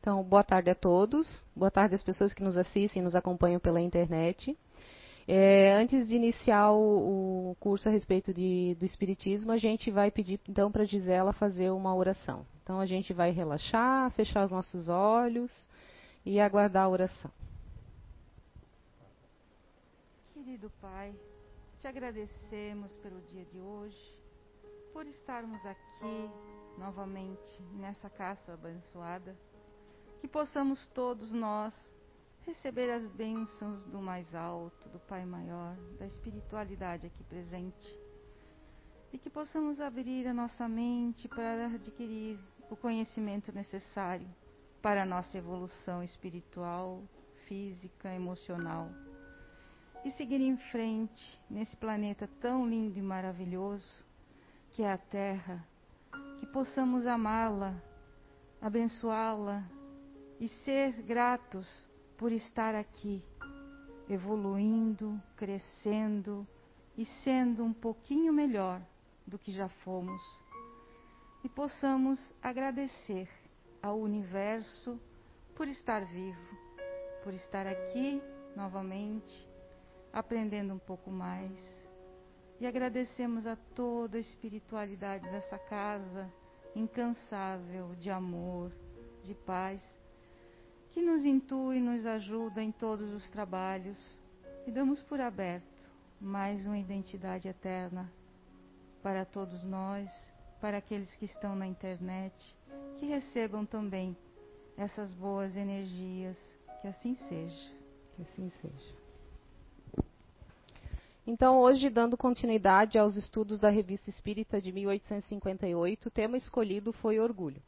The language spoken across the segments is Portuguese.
Então, boa tarde a todos. Boa tarde às pessoas que nos assistem e nos acompanham pela internet. É, antes de iniciar o, o, curso a respeito de, do Espiritismo, a gente vai pedir então para Gisela fazer uma oração. Então, a gente vai relaxar, fechar os nossos olhos e aguardar a oração. Querido Pai, te agradecemos pelo dia de hoje, por estarmos aqui novamente nessa casa abençoada que possamos todos nós receber as bênçãos do mais alto, do Pai maior, da espiritualidade aqui presente. E que possamos abrir a nossa mente para adquirir o conhecimento necessário para a nossa evolução espiritual, física, emocional. E seguir em frente nesse planeta tão lindo e maravilhoso que é a Terra, que possamos amá-la, abençoá-la e ser gratos por estar aqui, evoluindo, crescendo e sendo um pouquinho melhor do que já fomos. E possamos agradecer ao universo por estar vivo, por estar aqui novamente, aprendendo um pouco mais. E agradecemos a toda a espiritualidade dessa casa incansável de amor, de paz que nos intui e nos ajuda em todos os trabalhos e damos por aberto mais uma identidade eterna para todos nós, para aqueles que estão na internet, que recebam também essas boas energias, que assim seja. Que assim seja. Então, hoje, dando continuidade aos estudos da Revista Espírita de 1858, o tema escolhido foi orgulho.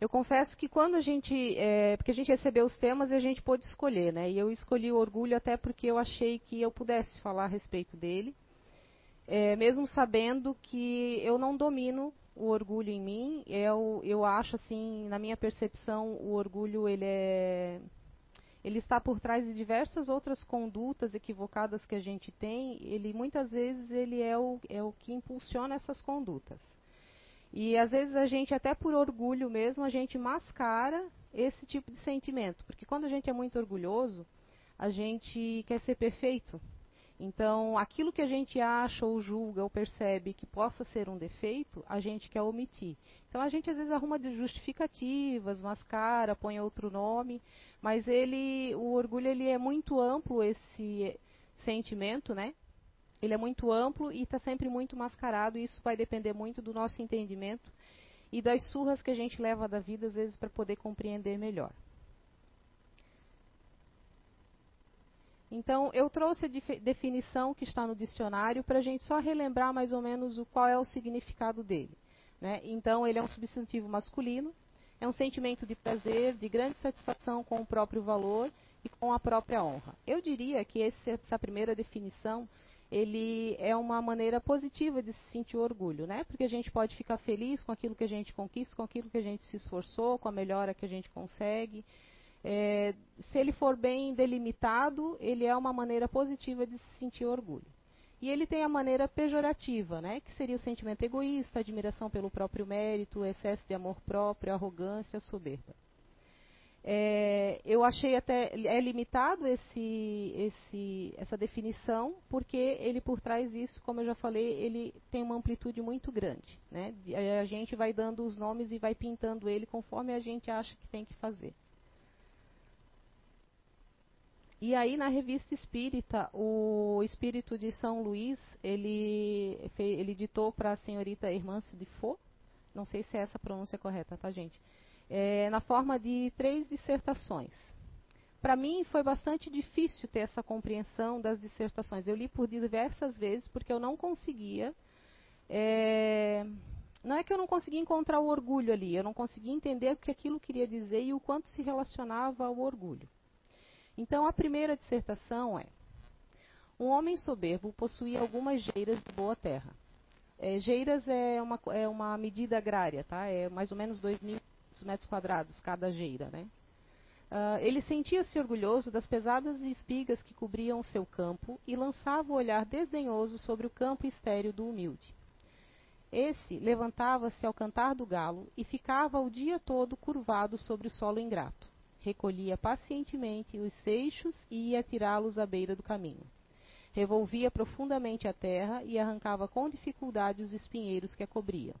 Eu confesso que quando a gente. É, porque a gente recebeu os temas e a gente pôde escolher, né? E eu escolhi o orgulho até porque eu achei que eu pudesse falar a respeito dele, é, mesmo sabendo que eu não domino o orgulho em mim. Eu, eu acho, assim, na minha percepção, o orgulho ele é. Ele está por trás de diversas outras condutas equivocadas que a gente tem. Ele muitas vezes ele é o, é o que impulsiona essas condutas. E às vezes a gente, até por orgulho mesmo, a gente mascara esse tipo de sentimento. Porque quando a gente é muito orgulhoso, a gente quer ser perfeito. Então, aquilo que a gente acha ou julga ou percebe que possa ser um defeito, a gente quer omitir. Então, a gente às vezes arruma justificativas, mascara, põe outro nome, mas ele, o orgulho ele é muito amplo esse sentimento, né? Ele é muito amplo e está sempre muito mascarado, e isso vai depender muito do nosso entendimento e das surras que a gente leva da vida, às vezes, para poder compreender melhor. Então, eu trouxe a definição que está no dicionário para a gente só relembrar mais ou menos o, qual é o significado dele. Né? Então, ele é um substantivo masculino, é um sentimento de prazer, de grande satisfação com o próprio valor e com a própria honra. Eu diria que essa primeira definição ele é uma maneira positiva de se sentir orgulho, né? Porque a gente pode ficar feliz com aquilo que a gente conquista, com aquilo que a gente se esforçou, com a melhora que a gente consegue. É, se ele for bem delimitado, ele é uma maneira positiva de se sentir orgulho. E ele tem a maneira pejorativa, né? Que seria o sentimento egoísta, admiração pelo próprio mérito, excesso de amor próprio, arrogância, soberba. É, eu achei até é limitado esse, esse, essa definição porque ele por trás disso, como eu já falei, ele tem uma amplitude muito grande. Né? A gente vai dando os nomes e vai pintando ele conforme a gente acha que tem que fazer. E aí na revista Espírita, o Espírito de São Luís, ele, ele ditou para a senhorita Hermance de Faux, não sei se é essa a pronúncia correta, tá gente? é, na forma de três dissertações. Para mim foi bastante difícil ter essa compreensão das dissertações. Eu li por diversas vezes porque eu não conseguia. É, não é que eu não conseguia encontrar o orgulho ali, eu não conseguia entender o que aquilo queria dizer e o quanto se relacionava ao orgulho. Então a primeira dissertação é: um homem soberbo possuía algumas geiras de boa terra. É, geiras é uma, é uma medida agrária, tá? É mais ou menos 2.500 200 metros quadrados cada jeira, né? Uh, ele sentia-se orgulhoso das pesadas espigas que cobriam seu campo e lançava o olhar desdenhoso sobre o campo estéril do humilde. Esse levantava-se ao cantar do galo e ficava o dia todo curvado sobre o solo ingrato. Recolhia pacientemente os seixos e ia tirá-los à beira do caminho. Revolvia profundamente a terra e arrancava com dificuldade os espinheiros que a cobriam.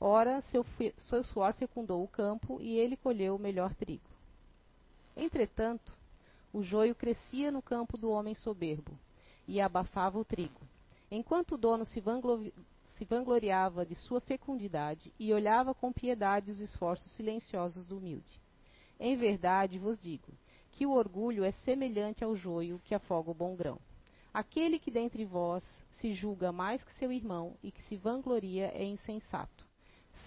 Ora, seu, seu suor fecundou o campo e ele colheu o melhor trigo. Entretanto, o joio crescia no campo do homem soberbo e abafava o trigo. Enquanto o dono se, se vangloriava de sua fecundidade e olhava com piedade os esforços silenciosos do humilde. Em verdade vos digo que o orgulho é semelhante ao joio que afoga o bom grão. Aquele que dentre vós se julga mais que seu irmão e que se vangloria é insensato.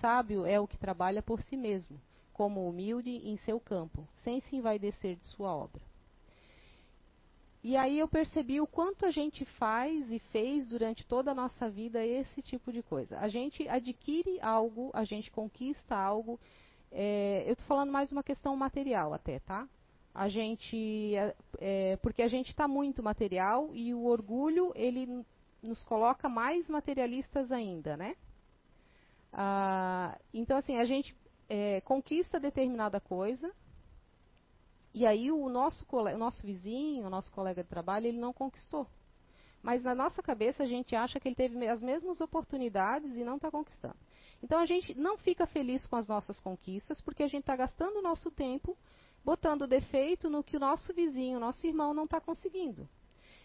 Sábio é o que trabalha por si mesmo, como humilde em seu campo, sem se envaidecer de sua obra. E aí eu percebi o quanto a gente faz e fez durante toda a nossa vida esse tipo de coisa. A gente adquire algo, a gente conquista algo. É, eu estou falando mais uma questão material até, tá? A gente, é, é porque a gente está muito material e o orgulho ele nos coloca mais materialistas ainda, né? Ah, então assim a gente é, conquista determinada coisa, e aí o nosso, o nosso vizinho, o nosso colega de trabalho, ele não conquistou. Mas na nossa cabeça a gente acha que ele teve as mesmas oportunidades e não está conquistando. Então a gente não fica feliz com as nossas conquistas porque a gente está gastando o nosso tempo botando defeito no que o nosso vizinho, o nosso irmão não está conseguindo.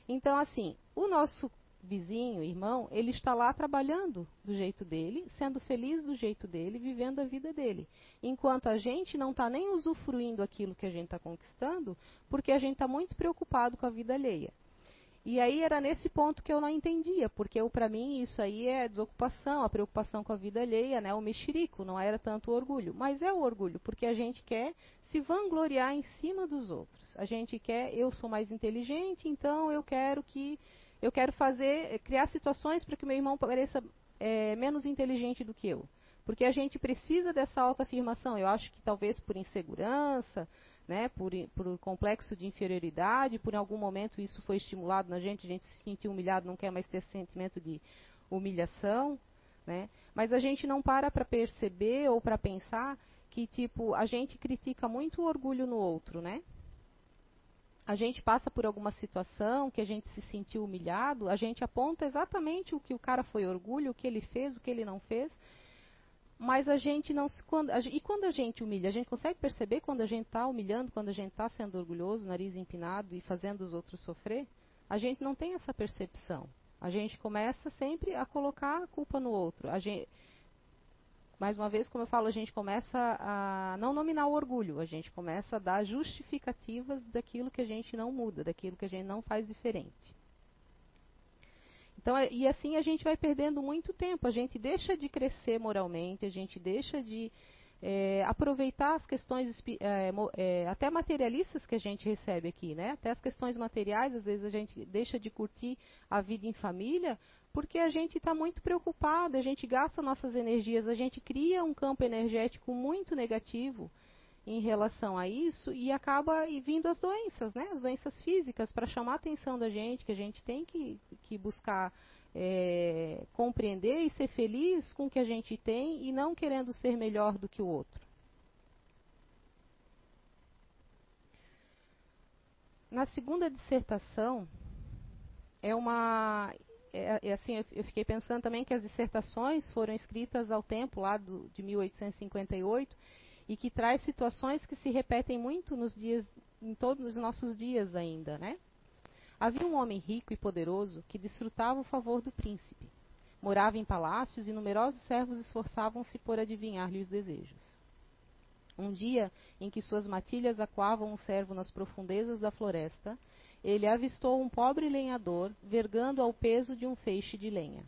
Então, assim, o nosso vizinho, irmão, ele está lá trabalhando do jeito dele, sendo feliz do jeito dele, vivendo a vida dele. Enquanto a gente não está nem usufruindo aquilo que a gente está conquistando, porque a gente está muito preocupado com a vida alheia. E aí era nesse ponto que eu não entendia, porque para mim isso aí é desocupação, a preocupação com a vida alheia, né, o mexerico, não era tanto o orgulho. Mas é o orgulho, porque a gente quer se vangloriar em cima dos outros. A gente quer, eu sou mais inteligente, então eu quero que eu quero fazer, criar situações para que meu irmão pareça é, menos inteligente do que eu. Porque a gente precisa dessa autoafirmação. Eu acho que talvez por insegurança, né, por, por complexo de inferioridade, por algum momento isso foi estimulado na gente, a gente se sentiu humilhado, não quer mais ter sentimento de humilhação. Né? Mas a gente não para para perceber ou para pensar que tipo a gente critica muito o orgulho no outro, né? A gente passa por alguma situação que a gente se sentiu humilhado, a gente aponta exatamente o que o cara foi orgulho, o que ele fez, o que ele não fez, mas a gente não se. Quando, a, e quando a gente humilha, a gente consegue perceber quando a gente está humilhando, quando a gente está sendo orgulhoso, nariz empinado e fazendo os outros sofrer? A gente não tem essa percepção. A gente começa sempre a colocar a culpa no outro. A gente, mais uma vez, como eu falo, a gente começa a não nominar o orgulho, a gente começa a dar justificativas daquilo que a gente não muda, daquilo que a gente não faz diferente. Então, é, e assim a gente vai perdendo muito tempo, a gente deixa de crescer moralmente, a gente deixa de é, aproveitar as questões é, é, até materialistas que a gente recebe aqui, né? Até as questões materiais, às vezes a gente deixa de curtir a vida em família porque a gente está muito preocupado, a gente gasta nossas energias, a gente cria um campo energético muito negativo em relação a isso e acaba vindo as doenças, né? As doenças físicas para chamar a atenção da gente, que a gente tem que, que buscar é, compreender e ser feliz com o que a gente tem e não querendo ser melhor do que o outro. Na segunda dissertação é uma é, é, assim, eu fiquei pensando também que as dissertações foram escritas ao tempo lá do, de 1858 e que traz situações que se repetem muito nos dias, em todos os nossos dias ainda, né? Havia um homem rico e poderoso que desfrutava o favor do príncipe. Morava em palácios e numerosos servos esforçavam-se por adivinhar-lhe os desejos. Um dia em que suas matilhas aquavam um servo nas profundezas da floresta, ele avistou um pobre lenhador vergando ao peso de um feixe de lenha.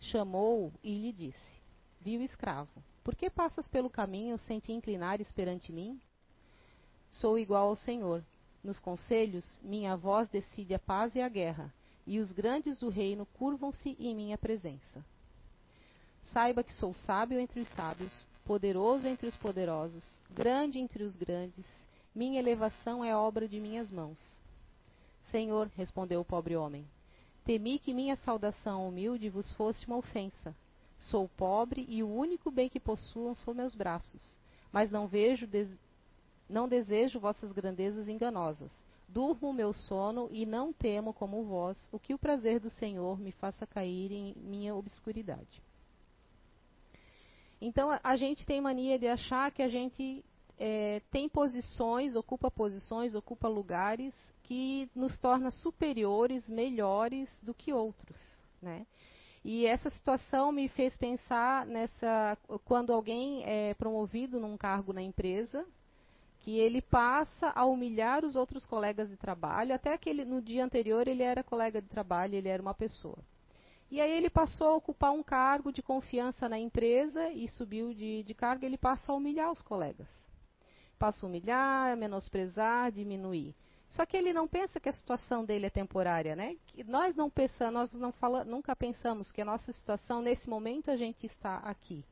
Chamou-o e lhe disse: Viu escravo, por que passas pelo caminho sem te inclinares perante mim? Sou igual ao Senhor. Nos conselhos, minha voz decide a paz e a guerra, e os grandes do reino curvam-se em minha presença. Saiba que sou sábio entre os sábios, poderoso entre os poderosos, grande entre os grandes, minha elevação é obra de minhas mãos. Senhor, respondeu o pobre homem, temi que minha saudação humilde vos fosse uma ofensa. Sou pobre e o único bem que possuam são meus braços. Mas não vejo, des... não desejo vossas grandezas enganosas. Durmo o meu sono e não temo como vós o que o prazer do Senhor me faça cair em minha obscuridade. Então a gente tem mania de achar que a gente é, tem posições, ocupa posições, ocupa lugares que nos torna superiores, melhores do que outros, né? E essa situação me fez pensar nessa quando alguém é promovido num cargo na empresa, que ele passa a humilhar os outros colegas de trabalho, até que no dia anterior ele era colega de trabalho, ele era uma pessoa. E aí ele passou a ocupar um cargo de confiança na empresa e subiu de, de cargo, ele passa a humilhar os colegas. Passa a humilhar, menosprezar, diminuir. Só que ele não pensa que a situação dele é temporária, né? Que nós não pensamos, nós não fala, nunca pensamos que a nossa situação nesse momento a gente está aqui.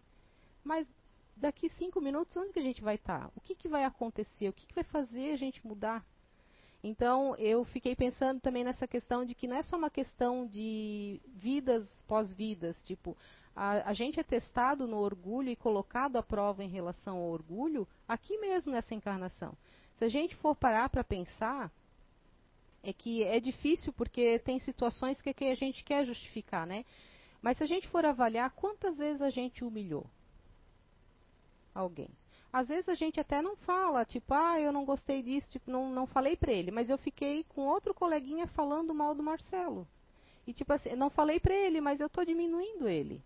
Mas daqui cinco minutos onde que a gente vai estar? O que, que vai acontecer? O que, que vai fazer a gente mudar? Então eu fiquei pensando também nessa questão de que não é só uma questão de vidas pós-vidas, tipo a, a, gente é testado no orgulho e colocado à prova em relação ao orgulho aqui mesmo nessa encarnação. Se a gente for parar para pensar, é que é difícil porque tem situações que, que a gente quer justificar, né? Mas se a gente for avaliar quantas vezes a gente humilhou alguém. Às vezes a gente até não fala, tipo, ah, eu não gostei disso, tipo, não, não falei para ele, mas eu fiquei com outro coleguinha falando mal do Marcelo. E tipo assim, não falei para ele, mas eu estou diminuindo ele.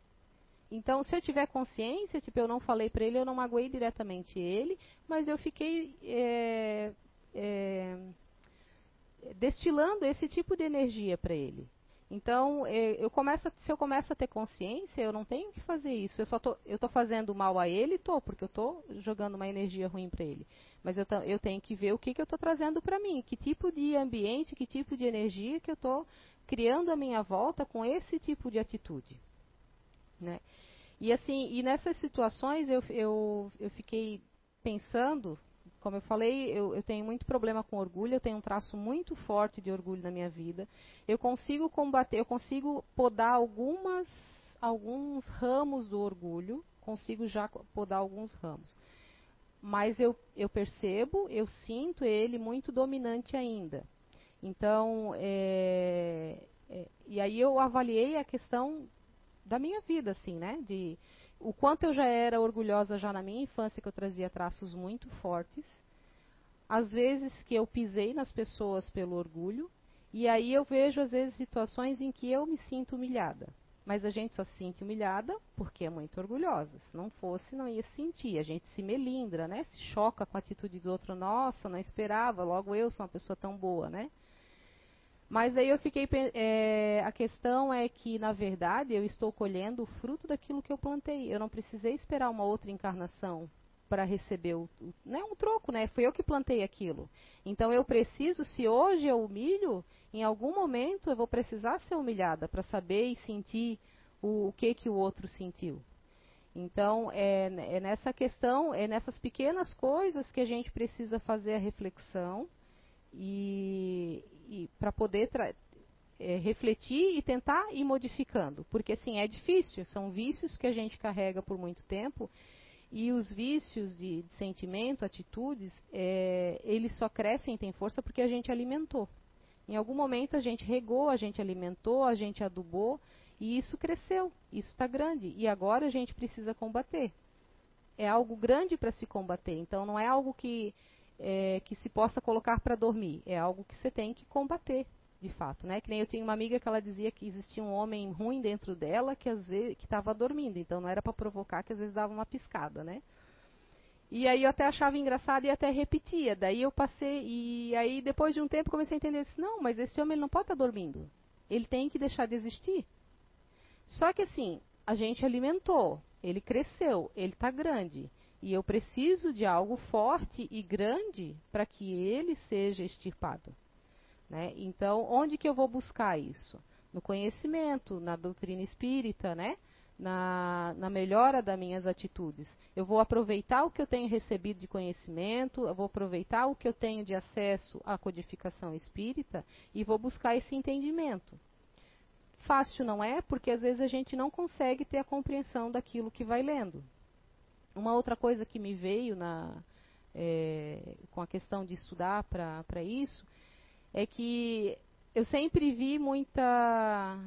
Então, se eu tiver consciência, tipo, eu não falei para ele, eu não magoei diretamente ele, mas eu fiquei é, é, destilando esse tipo de energia para ele. Então, é, eu começo, se eu começo a ter consciência, eu não tenho que fazer isso. Eu só tô, eu tô fazendo mal a ele, tô, porque eu estou jogando uma energia ruim para ele. Mas eu, eu, tenho que ver o que, que eu estou trazendo para mim, que tipo de ambiente, que tipo de energia que eu estou criando à minha volta com esse tipo de atitude. Né? E assim, e nessas situações eu, eu, eu fiquei pensando, como eu falei, eu, eu, tenho muito problema com orgulho, eu tenho um traço muito forte de orgulho na minha vida. Eu consigo combater, eu consigo podar algumas, alguns ramos do orgulho, consigo já podar alguns ramos. Mas eu, eu percebo, eu sinto ele muito dominante ainda. Então, é, é, e aí eu avaliei a questão da minha vida, assim, né? De o quanto eu já era orgulhosa já na minha infância, que eu trazia traços muito fortes. Às vezes que eu pisei nas pessoas pelo orgulho, e aí eu vejo às vezes situações em que eu me sinto humilhada. Mas a gente só se sente humilhada porque é muito orgulhosa. Se não fosse, não ia sentir. A gente se melindra, né? Se choca com a atitude do outro. Nossa, não esperava, logo eu sou uma pessoa tão boa, né? Mas aí eu fiquei. É, a questão é que, na verdade, eu estou colhendo o fruto daquilo que eu plantei. Eu não precisei esperar uma outra encarnação para receber o, o. Não é um troco, né? Foi eu que plantei aquilo. Então eu preciso, se hoje eu humilho, em algum momento eu vou precisar ser humilhada para saber e sentir o, o, que, que o outro sentiu. Então, é, é nessa questão, é nessas pequenas coisas que a gente precisa fazer a reflexão e, e para poder é, refletir e tentar ir modificando, porque assim é difícil, são vícios que a gente carrega por muito tempo e os vícios de, de sentimento, atitudes, é, eles só crescem e têm força porque a gente alimentou. Em algum momento a gente regou, a gente alimentou, a gente adubou e isso cresceu, isso está grande e agora a gente precisa combater. É algo grande para se combater, então não é algo que é, que se possa colocar para dormir. É algo que você tem que combater, de fato, né? Que nem eu tinha uma amiga que ela dizia que existia um homem ruim dentro dela que às vezes que estava dormindo, então não era para provocar, que às vezes dava uma piscada, né? E aí eu até achava engraçado e até repetia. Daí eu passei e aí depois de um tempo comecei a entender assim, não, mas esse homem ele não pode estar tá dormindo. Ele tem que deixar de existir. Só que assim, a gente alimentou, ele cresceu, ele está grande. E eu preciso de algo forte e grande para que ele seja extirpado. Né? Então, onde que eu vou buscar isso? No conhecimento, na doutrina espírita, né? na, na melhora das minhas atitudes. Eu vou aproveitar o que eu tenho recebido de conhecimento, eu vou aproveitar o que eu tenho de acesso à codificação espírita e vou buscar esse entendimento. Fácil não é, porque às vezes a gente não consegue ter a compreensão daquilo que vai lendo. Uma outra coisa que me veio na, é, com a questão de estudar para isso é que eu sempre vi muita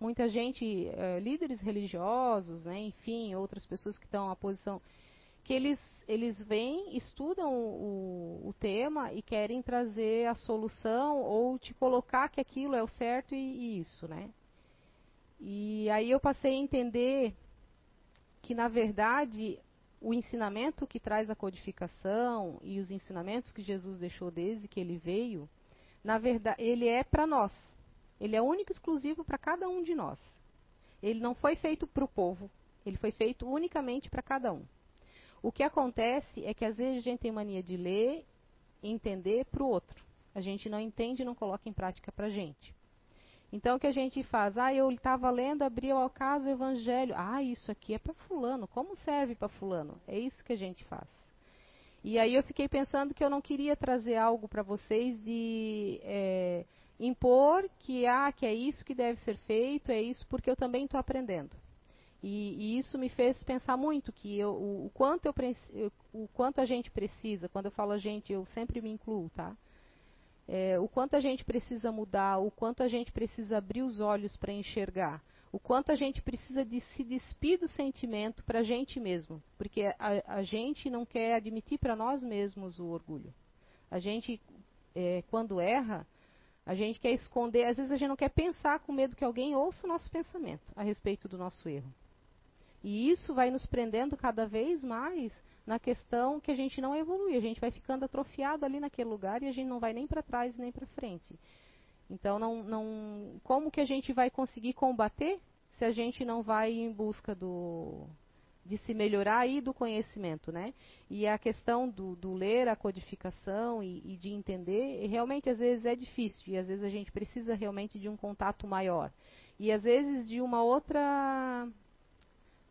muita gente, é, líderes religiosos, né, enfim, outras pessoas que estão à posição, que eles, eles vêm, estudam o, o, tema e querem trazer a solução ou te colocar que aquilo é o certo e, e isso, né? E aí eu passei a entender que, na verdade, o ensinamento que traz a codificação e os ensinamentos que Jesus deixou desde que ele veio, na verdade, ele é para nós. Ele é único e exclusivo para cada um de nós. Ele não foi feito para o povo, ele foi feito unicamente para cada um. O que acontece é que às vezes a gente tem mania de ler e entender para o outro. A gente não entende e não coloca em prática para a gente. Então o que a gente faz? Ah, eu estava lendo, abri ao caso o evangelho. Ah, isso aqui é para fulano. Como serve para fulano? É isso que a gente faz. E aí eu fiquei pensando que eu não queria trazer algo para vocês de é, impor que ah, que é isso que deve ser feito, é isso porque eu também estou aprendendo. E, e, isso me fez pensar muito que eu, o, o, quanto eu, o quanto a gente precisa. Quando eu falo a gente, eu sempre me incluo, tá? É, o quanto a gente precisa mudar, o quanto a gente precisa abrir os olhos para enxergar, o quanto a gente precisa de se despir do sentimento para a gente mesmo, porque a, a, gente não quer admitir para nós mesmos o orgulho. A gente, é, quando erra, a gente quer esconder, às vezes a gente não quer pensar com medo que alguém ouça o nosso pensamento a respeito do nosso erro. E isso vai nos prendendo cada vez mais na questão que a gente não evolui, a gente vai ficando atrofiado ali naquele lugar e a gente não vai nem para trás nem para frente. Então, não, não, como que a gente vai conseguir combater se a gente não vai em busca do, de se melhorar e do conhecimento, né? E a questão do, do ler a codificação e, e, de entender, realmente às vezes é difícil e às vezes a gente precisa realmente de um contato maior e às vezes de uma outra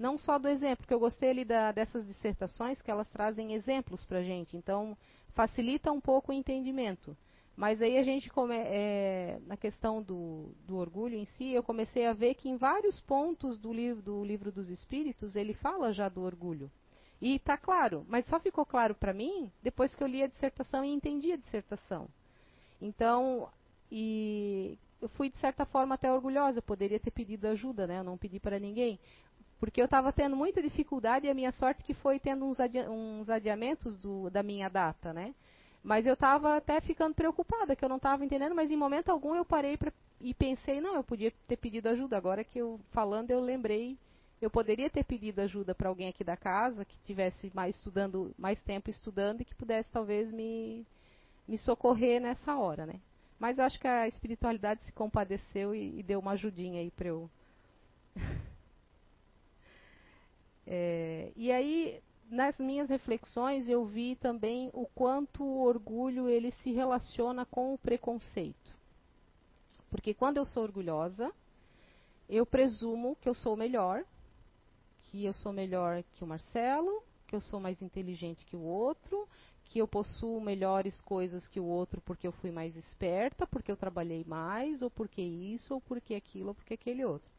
não só do exemplo, que eu gostei ali da, dessas dissertações que elas trazem exemplos para a gente, então facilita um pouco o entendimento. Mas aí a gente, come, é, na questão do, do, orgulho em si, eu comecei a ver que em vários pontos do livro, do livro dos Espíritos ele fala já do orgulho. E está claro, mas só ficou claro para mim depois que eu li a dissertação e entendi a dissertação. Então, e eu fui de certa forma até orgulhosa, eu poderia ter pedido ajuda, né? Eu não pedi para ninguém, porque eu estava tendo muita dificuldade e a minha sorte que foi tendo uns, uns adiamentos do, da minha data, né? Mas eu estava até ficando preocupada, que eu não estava entendendo, mas em momento algum eu parei pra, e pensei, não, eu podia ter pedido ajuda. Agora que eu falando, eu lembrei, eu poderia ter pedido ajuda para alguém aqui da casa que tivesse mais estudando, mais tempo estudando e que pudesse talvez me, me socorrer nessa hora, né? Mas eu acho que a espiritualidade se compadeceu e, e deu uma ajudinha aí para eu É, e aí, nas minhas reflexões, eu vi também o quanto o orgulho ele se relaciona com o preconceito. Porque quando eu sou orgulhosa, eu presumo que eu sou melhor, que eu sou melhor que o Marcelo, que eu sou mais inteligente que o outro, que eu possuo melhores coisas que o outro porque eu fui mais esperta, porque eu trabalhei mais, ou porque isso, ou porque aquilo, ou porque aquele outro.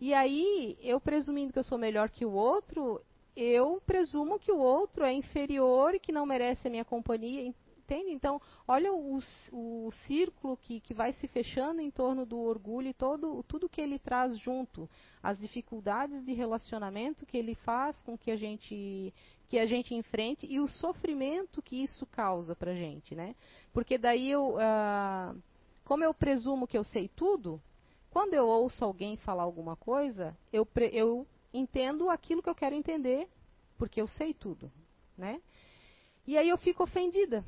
E aí, eu presumindo que eu sou melhor que o outro, eu presumo que o outro é inferior e que não merece a minha companhia. Entende? Então, olha o, o círculo que, que vai se fechando em torno do orgulho e todo, tudo que ele traz junto. As dificuldades de relacionamento que ele faz com que a gente, que a gente enfrente e o sofrimento que isso causa para a gente. Né? Porque daí eu. Ah, como eu presumo que eu sei tudo, quando eu ouço alguém falar alguma coisa, eu, eu entendo aquilo que eu quero entender, porque eu sei tudo, né? E aí eu fico ofendida.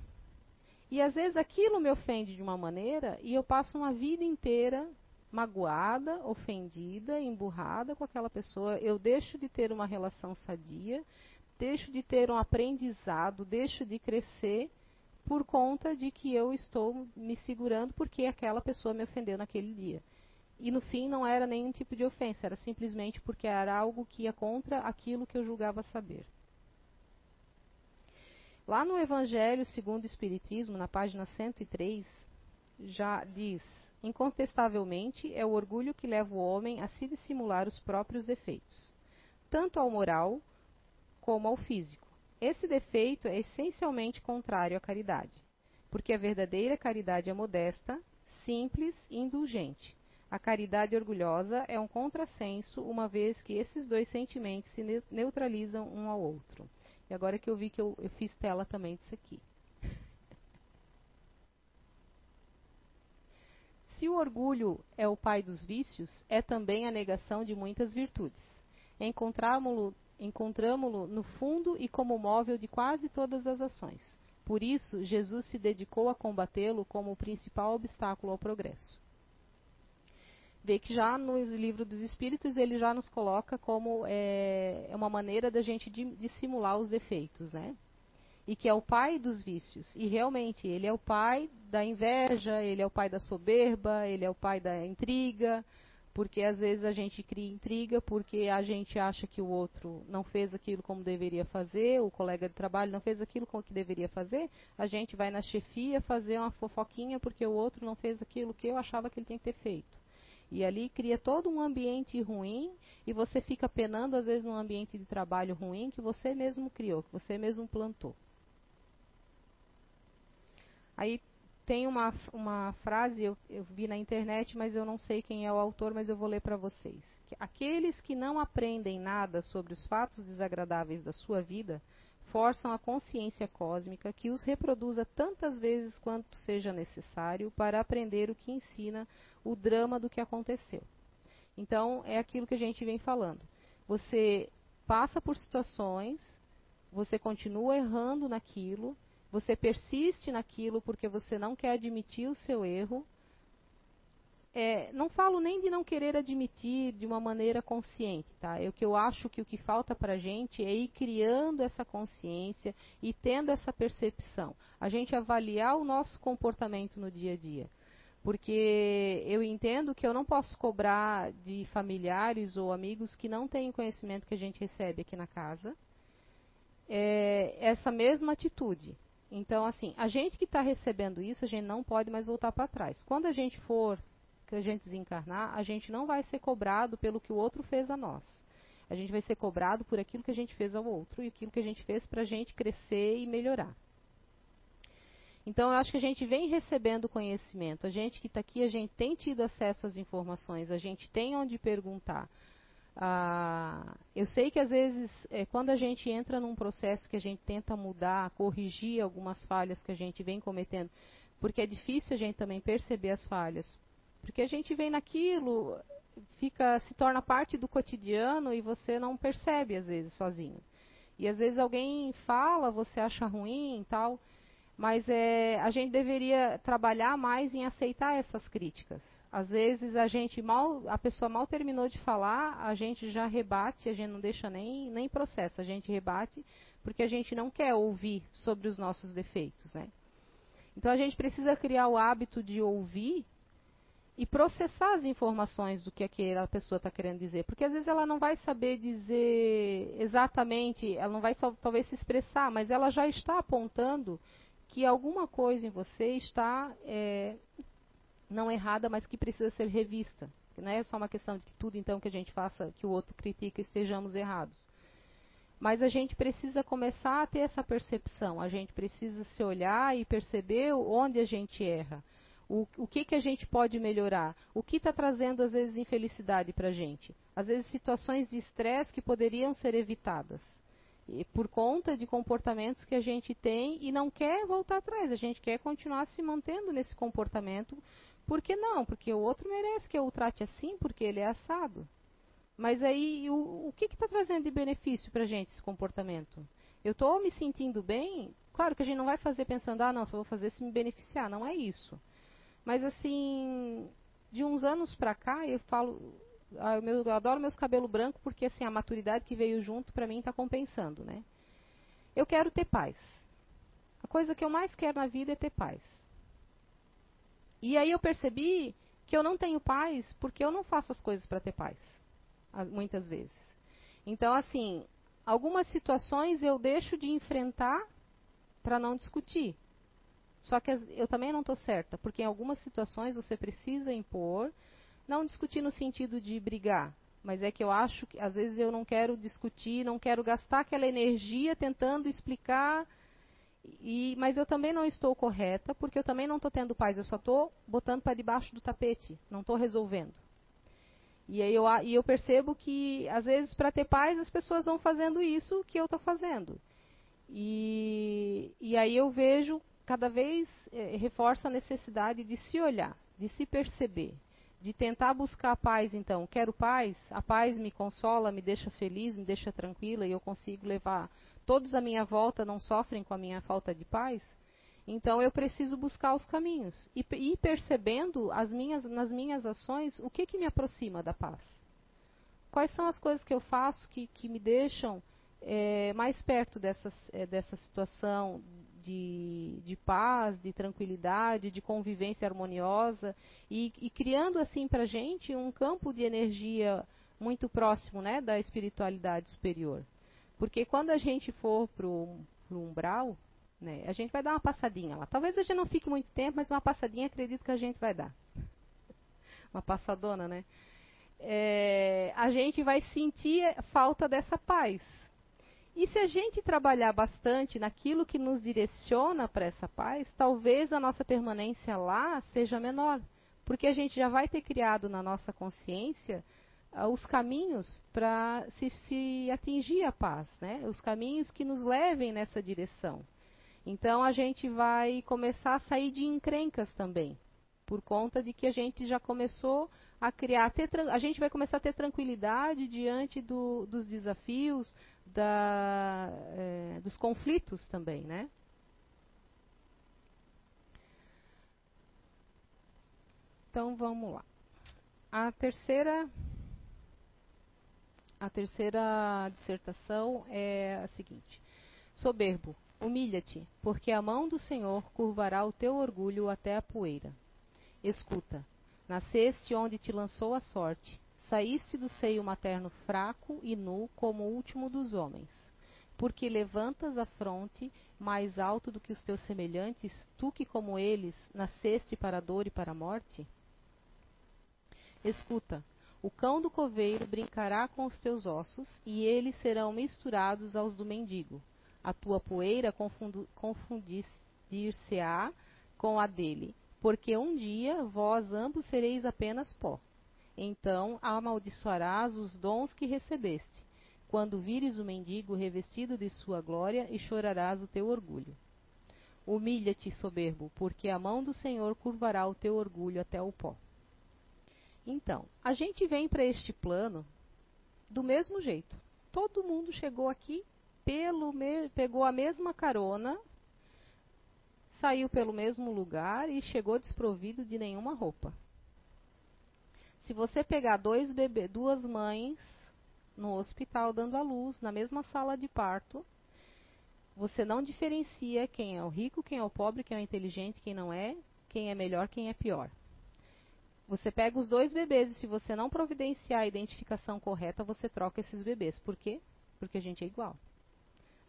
E às vezes aquilo me ofende de uma maneira e eu passo uma vida inteira magoada, ofendida, emburrada com aquela pessoa. Eu deixo de ter uma relação sadia, deixo de ter um aprendizado, deixo de crescer por conta de que eu estou me segurando porque aquela pessoa me ofendeu naquele dia. E no fim não era nenhum tipo de ofensa, era simplesmente porque era algo que ia contra aquilo que eu julgava saber. Lá no Evangelho segundo o Espiritismo, na página 103, já diz: Incontestavelmente, é o orgulho que leva o homem a se dissimular os próprios defeitos, tanto ao moral como ao físico. Esse defeito é essencialmente contrário à caridade, porque a verdadeira caridade é modesta, simples e indulgente. A caridade orgulhosa é um contrassenso, uma vez que esses dois sentimentos se neutralizam um ao outro. E agora que eu vi que eu, eu fiz tela também disso aqui. Se o orgulho é o pai dos vícios, é também a negação de muitas virtudes. Encontramo-lo encontramo no fundo e como móvel de quase todas as ações. Por isso, Jesus se dedicou a combatê-lo como o principal obstáculo ao progresso. Vê que já no livro dos Espíritos ele já nos coloca como é, uma maneira da gente dissimular os defeitos, né? e que é o pai dos vícios. E realmente, ele é o pai da inveja, ele é o pai da soberba, ele é o pai da intriga, porque às vezes a gente cria intriga porque a gente acha que o outro não fez aquilo como deveria fazer, o colega de trabalho não fez aquilo como que deveria fazer, a gente vai na chefia fazer uma fofoquinha porque o outro não fez aquilo que eu achava que ele tinha que ter feito. E ali cria todo um ambiente ruim e você fica penando às vezes num ambiente de trabalho ruim que você mesmo criou, que você mesmo plantou. Aí tem uma, uma frase, eu, eu vi na internet, mas eu não sei quem é o autor, mas eu vou ler para vocês. Que aqueles que não aprendem nada sobre os fatos desagradáveis da sua vida forçam a consciência cósmica que os reproduza tantas vezes quanto seja necessário para aprender o que ensina o drama do que aconteceu. Então, é aquilo que a gente vem falando. Você passa por situações, você continua errando naquilo, você persiste naquilo porque você não quer admitir o seu erro. É, não falo nem de não querer admitir de uma maneira consciente, tá? É o que eu acho que o que falta para a gente é ir criando essa consciência e tendo essa percepção. A gente avaliar o nosso comportamento no dia a dia. Porque eu entendo que eu não posso cobrar de familiares ou amigos que não têm o conhecimento que a gente recebe aqui na casa é, essa mesma atitude. Então, assim, a gente que está recebendo isso, a gente não pode mais voltar para trás. Quando a gente for, que a gente desencarnar, a gente não vai ser cobrado pelo que o outro fez a nós. A gente vai ser cobrado por aquilo que a gente fez ao outro e aquilo que a gente fez para a gente crescer e melhorar. Então, eu acho que a gente vem recebendo conhecimento. A gente que está aqui, a gente tem tido acesso às informações, a gente tem onde perguntar. Ah, eu sei que às vezes, é, quando a gente entra num processo que a gente tenta mudar, corrigir algumas falhas que a gente vem cometendo, porque é difícil a gente também perceber as falhas, porque a gente vem naquilo, fica, se torna parte do cotidiano e você não percebe às vezes sozinho. E às vezes alguém fala, você acha ruim e tal, mas é, a gente deveria trabalhar mais em aceitar essas críticas às vezes a gente mal, a pessoa mal terminou de falar, a gente já rebate, a gente não deixa nem, nem processa, a gente rebate porque a gente não quer ouvir sobre os nossos defeitos, né? Então a gente precisa criar o hábito de ouvir e processar as informações do que aquela pessoa está querendo dizer, porque às vezes ela não vai saber dizer exatamente, ela não vai talvez se expressar, mas ela já está apontando que alguma coisa em você está é, não errada, mas que precisa ser revista. Não é só uma questão de que tudo então que a gente faça, que o outro critica, estejamos errados. Mas a gente precisa começar a ter essa percepção, a gente precisa se olhar e perceber onde a gente erra. O, o que, que a gente pode melhorar? O que está trazendo, às vezes, infelicidade para a gente? Às vezes, situações de estresse que poderiam ser evitadas. Por conta de comportamentos que a gente tem e não quer voltar atrás. A gente quer continuar se mantendo nesse comportamento por que não? Porque o outro merece que eu o trate assim, porque ele é assado. Mas aí, o, o que está trazendo de benefício para a gente esse comportamento? Eu estou me sentindo bem? Claro que a gente não vai fazer pensando, ah, não, só vou fazer se me beneficiar. Não é isso. Mas, assim, de uns anos para cá, eu falo, ah, eu, adoro meus cabelos brancos porque, assim, a maturidade que veio junto, para mim, está compensando, né? Eu quero ter paz. A coisa que eu mais quero na vida é ter paz. E aí eu percebi que eu não tenho paz porque eu não faço as coisas para ter paz, muitas vezes. Então, assim, algumas situações eu deixo de enfrentar para não discutir. Só que eu também não estou certa, porque em algumas situações você precisa impor, não discutir no sentido de brigar, mas é que eu acho que às vezes eu não quero discutir, não quero gastar aquela energia tentando explicar, e, mas eu também não estou correta, porque eu também não estou tendo paz, eu só estou botando para debaixo do tapete, não estou resolvendo. E eu, e eu percebo que, às vezes, para ter paz, as pessoas vão fazendo isso que eu estou fazendo. E, e aí eu vejo, cada vez eh, reforça a necessidade de se olhar, de se perceber, de tentar buscar a paz, então. Quero paz, a paz me consola, me deixa feliz, me deixa tranquila e eu consigo levar. Todos à minha volta não sofrem com a minha falta de paz. Então eu preciso buscar os caminhos e ir percebendo minhas, nas minhas ações o que, que me aproxima da paz. Quais são as coisas que eu faço que, que me deixam é, mais perto dessas, é, dessa situação de, de, paz, de tranquilidade, de convivência harmoniosa e, e criando assim para a gente um campo de energia muito próximo né, da espiritualidade superior. Porque quando a gente for para o umbral, né? A gente vai dar uma passadinha lá. Talvez a gente não fique muito tempo, mas uma passadinha acredito que a gente vai dar. Uma passadona, né? É, a gente vai sentir falta dessa paz. E se a gente trabalhar bastante naquilo que nos direciona para essa paz, talvez a nossa permanência lá seja menor. Porque a gente já vai ter criado na nossa consciência uh, os caminhos para se, se atingir a paz, né? os caminhos que nos levem nessa direção. Então a gente vai começar a sair de encrencas também, por conta de que a gente já começou a criar, ter, a gente vai começar a ter tranquilidade diante do, dos desafios, da, é, dos conflitos também, né? Então vamos lá. A terceira a terceira dissertação é a seguinte: soberbo, Humilha-te, porque a mão do Senhor curvará o teu orgulho até a poeira. Escuta, nasceste onde te lançou a sorte, saíste do seio materno fraco e nu como o último dos homens. Porque levantas a fronte mais alto do que os teus semelhantes, tu que como eles nasceste para a dor e para a morte? Escuta, o cão do coveiro brincará com os teus ossos, e eles serão misturados aos do mendigo a tua poeira confundir-se-á com a dele, porque um dia vós ambos sereis apenas pó. Então amaldiçoarás os dons que recebeste, quando vires o mendigo revestido de sua glória, e chorarás o teu orgulho. Humilha-te, soberbo, porque a mão do Senhor curvará o teu orgulho até o pó. Então, a gente vem para este plano do mesmo jeito. Todo mundo chegou aqui pelo me, pegou a mesma carona, saiu pelo mesmo lugar e chegou desprovido de nenhuma roupa. Se você pegar dois bebês, duas mães no hospital dando à luz, na mesma sala de parto, você não diferencia quem é o rico, quem é o pobre, quem é o inteligente, quem não é, quem é melhor, quem é pior. Você pega os dois bebês e se você não providenciar a identificação correta, você troca esses bebês. Por quê? Porque a gente é igual.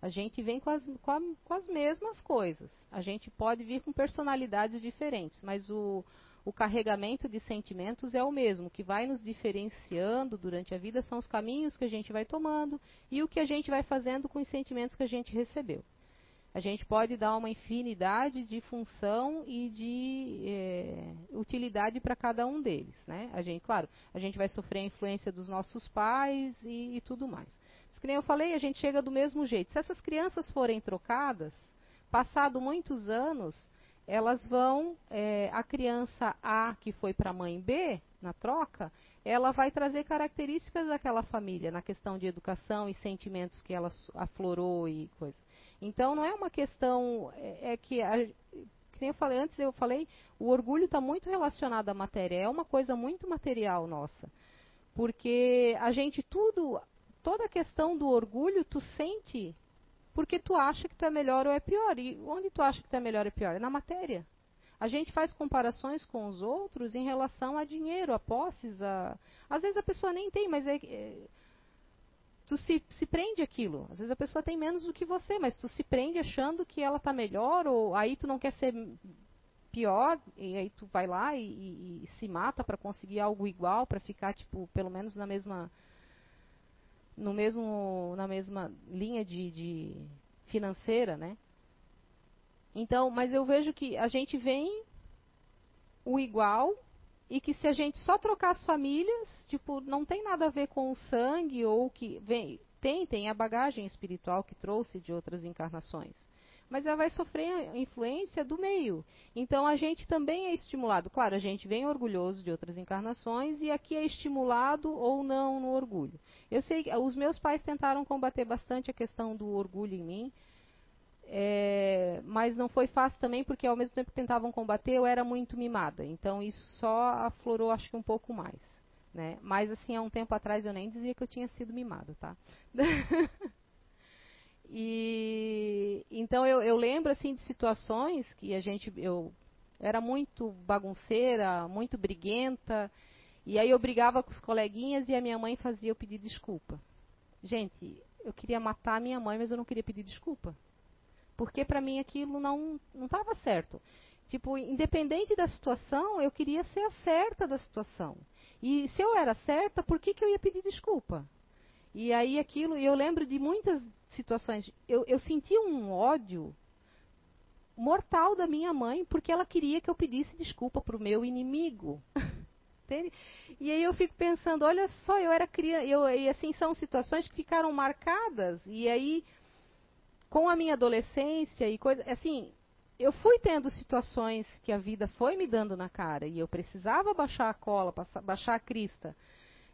A gente vem com as, com, a, com as mesmas coisas. A gente pode vir com personalidades diferentes, mas o, o carregamento de sentimentos é o mesmo. O que vai nos diferenciando durante a vida são os caminhos que a gente vai tomando e o que a gente vai fazendo com os sentimentos que a gente recebeu. A gente pode dar uma infinidade de função e de é, utilidade para cada um deles. Né? A gente, claro, a gente vai sofrer a influência dos nossos pais e, e tudo mais. Mas, como eu falei, a gente chega do mesmo jeito. Se essas crianças forem trocadas, passado muitos anos, elas vão, é, a criança A que foi para a mãe B, na troca, ela vai trazer características daquela família, na questão de educação e sentimentos que ela aflorou e coisa. Então não é uma questão, é, é que, a, que nem eu falei antes, eu falei, o orgulho está muito relacionado à matéria, é uma coisa muito material nossa. Porque a gente tudo, toda a questão do orgulho tu sente porque tu acha que tu é melhor ou é pior. E onde tu acha que tu é melhor ou é pior? É na matéria. A gente faz comparações com os outros em relação a dinheiro, a posses, a... às vezes a pessoa nem tem, mas é, é tu se, se prende aquilo. Às vezes a pessoa tem menos do que você, mas tu se prende achando que ela está melhor, ou aí tu não quer ser pior, e aí tu vai lá e, e, e se mata para conseguir algo igual, para ficar, tipo, pelo menos na mesma. No mesmo, na mesma linha de, de financeira, né? Então, mas eu vejo que a gente vem o igual e que se a gente só trocar as famílias, tipo, não tem nada a ver com o sangue ou que vem, tem, tem a bagagem espiritual que trouxe de outras encarnações. Mas ela vai sofrer influência do meio. Então a gente também é estimulado. Claro, a gente vem orgulhoso de outras encarnações e aqui é estimulado ou não no orgulho. Eu sei que os meus pais tentaram combater bastante a questão do orgulho em mim. É, mas não foi fácil também, porque ao mesmo tempo que tentavam combater, eu era muito mimada. Então isso só aflorou, acho que um pouco mais. Né? Mas assim, há um tempo atrás eu nem dizia que eu tinha sido mimada, tá? e então eu, eu, lembro assim de situações que a gente eu era muito bagunceira, muito briguenta, e aí eu brigava com os coleguinhas e a minha mãe fazia eu pedir desculpa. Gente, eu queria matar a minha mãe, mas eu não queria pedir desculpa porque para mim aquilo não não estava certo. Tipo, independente da situação, eu queria ser a certa da situação. E se eu era certa, por que, que eu ia pedir desculpa? E aí aquilo, eu lembro de muitas situações, eu, eu senti um ódio mortal da minha mãe, porque ela queria que eu pedisse desculpa para o meu inimigo. Entende? E aí eu fico pensando, olha só, eu era criança, eu, e assim, são situações que ficaram marcadas, e aí com a minha adolescência e coisa, assim, eu fui tendo situações que a vida foi me dando na cara e eu precisava baixar a cola, baixar a crista.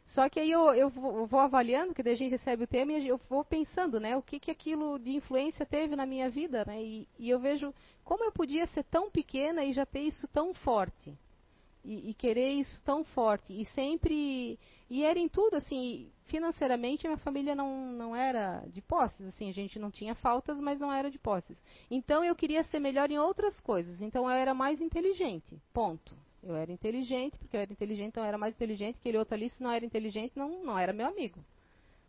Só que aí eu, eu, vou, eu, vou, avaliando, que daí a gente recebe o tema e eu vou pensando, né, o que, que aquilo de influência teve na minha vida, né, e, e eu vejo como eu podia ser tão pequena e já ter isso tão forte e, e, querer isso tão forte e sempre e era em tudo assim financeiramente minha família não, não era de posses assim a gente não tinha faltas mas não era de posses. Então eu queria ser melhor em outras coisas então eu era mais inteligente ponto eu era inteligente porque eu era inteligente então eu era mais inteligente aquele outro ali se não era inteligente não não era meu amigo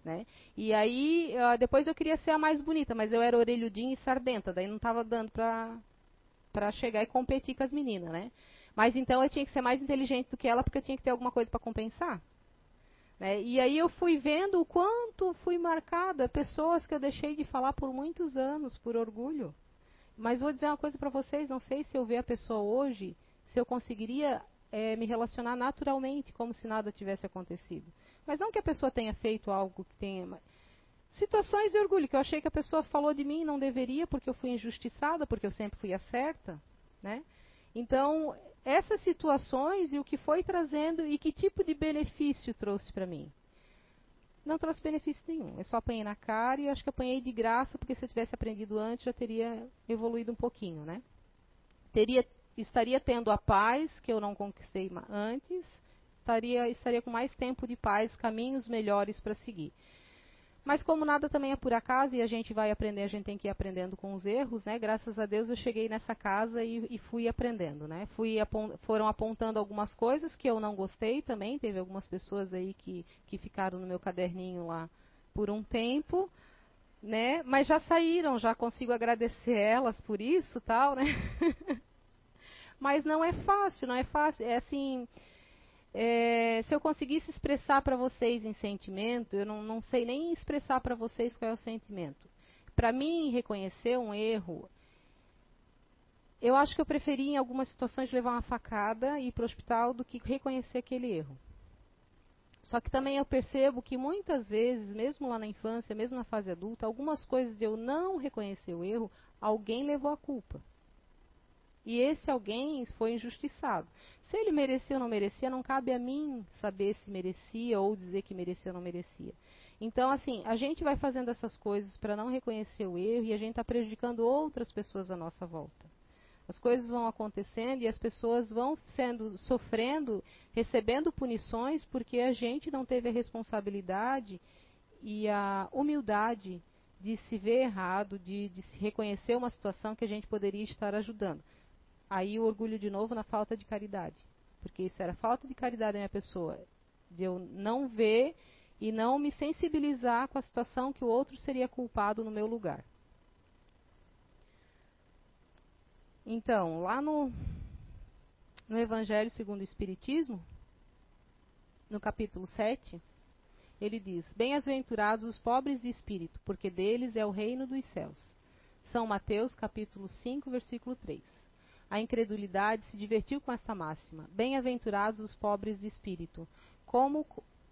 né? E aí, depois eu queria ser a mais bonita, mas eu era orelhudinha e sardenta, daí não estava dando pra chegar e competir com as meninas, né? Mas então eu tinha que ser mais inteligente do que ela porque eu tinha que ter alguma coisa para compensar. Né? E aí eu fui vendo o quanto fui marcada, pessoas que eu deixei de falar por muitos anos, por orgulho. Mas vou dizer uma coisa para vocês, não sei se eu ver a pessoa hoje, se eu conseguiria é, me relacionar naturalmente, como se nada tivesse acontecido. Mas não que a pessoa tenha feito algo que tenha. Situações de orgulho, que eu achei que a pessoa falou de mim e não deveria, porque eu fui injustiçada, porque eu sempre fui a certa. Né? Então, essas situações e o que foi trazendo e que tipo de benefício trouxe para mim. Não trouxe benefício nenhum. Eu só apanhei na cara e acho que apanhei de graça, porque se eu tivesse aprendido antes já teria evoluído um pouquinho, né? Teria, estaria tendo a paz que eu não conquistei antes, estaria, estaria com mais tempo de paz, caminhos melhores para seguir. Mas como nada também é por acaso e a gente vai aprender, a gente tem que ir aprendendo com os erros, né? Graças a Deus eu cheguei nessa casa e, e fui aprendendo, né? Fui foram apontando algumas coisas que eu não gostei também. Teve algumas pessoas aí que, que ficaram no meu caderninho lá por um tempo, né? Mas já saíram, já consigo agradecer elas por isso, tal, né? Mas não é fácil, não é fácil. É assim, é, se eu conseguisse expressar para vocês em sentimento, eu não, não sei nem expressar para vocês qual é o sentimento. Para mim, reconhecer um erro, eu acho que eu preferia em algumas situações levar uma facada e ir para o hospital do que reconhecer aquele erro. Só que também eu percebo que muitas vezes, mesmo lá na infância, mesmo na fase adulta, algumas coisas de eu não reconhecer o erro, alguém levou a culpa. E esse alguém foi injustiçado. Se ele merecia ou não merecia, não cabe a mim saber se merecia ou dizer que merecia ou não merecia. Então, assim, a gente vai fazendo essas coisas para não reconhecer o erro e a gente está prejudicando outras pessoas à nossa volta. As coisas vão acontecendo e as pessoas vão sendo sofrendo, recebendo punições porque a gente não teve a responsabilidade e a humildade de se ver errado, de, de se reconhecer uma situação que a gente poderia estar ajudando. Aí o orgulho de novo na falta de caridade. Porque isso era falta de caridade da minha pessoa. De eu não ver e não me sensibilizar com a situação que o outro seria culpado no meu lugar. Então, lá no, no Evangelho segundo o Espiritismo, no capítulo 7, ele diz: Bem-aventurados os pobres de espírito, porque deles é o reino dos céus. São Mateus, capítulo 5, versículo 3. A incredulidade se divertiu com esta máxima: Bem-aventurados os pobres de espírito, como,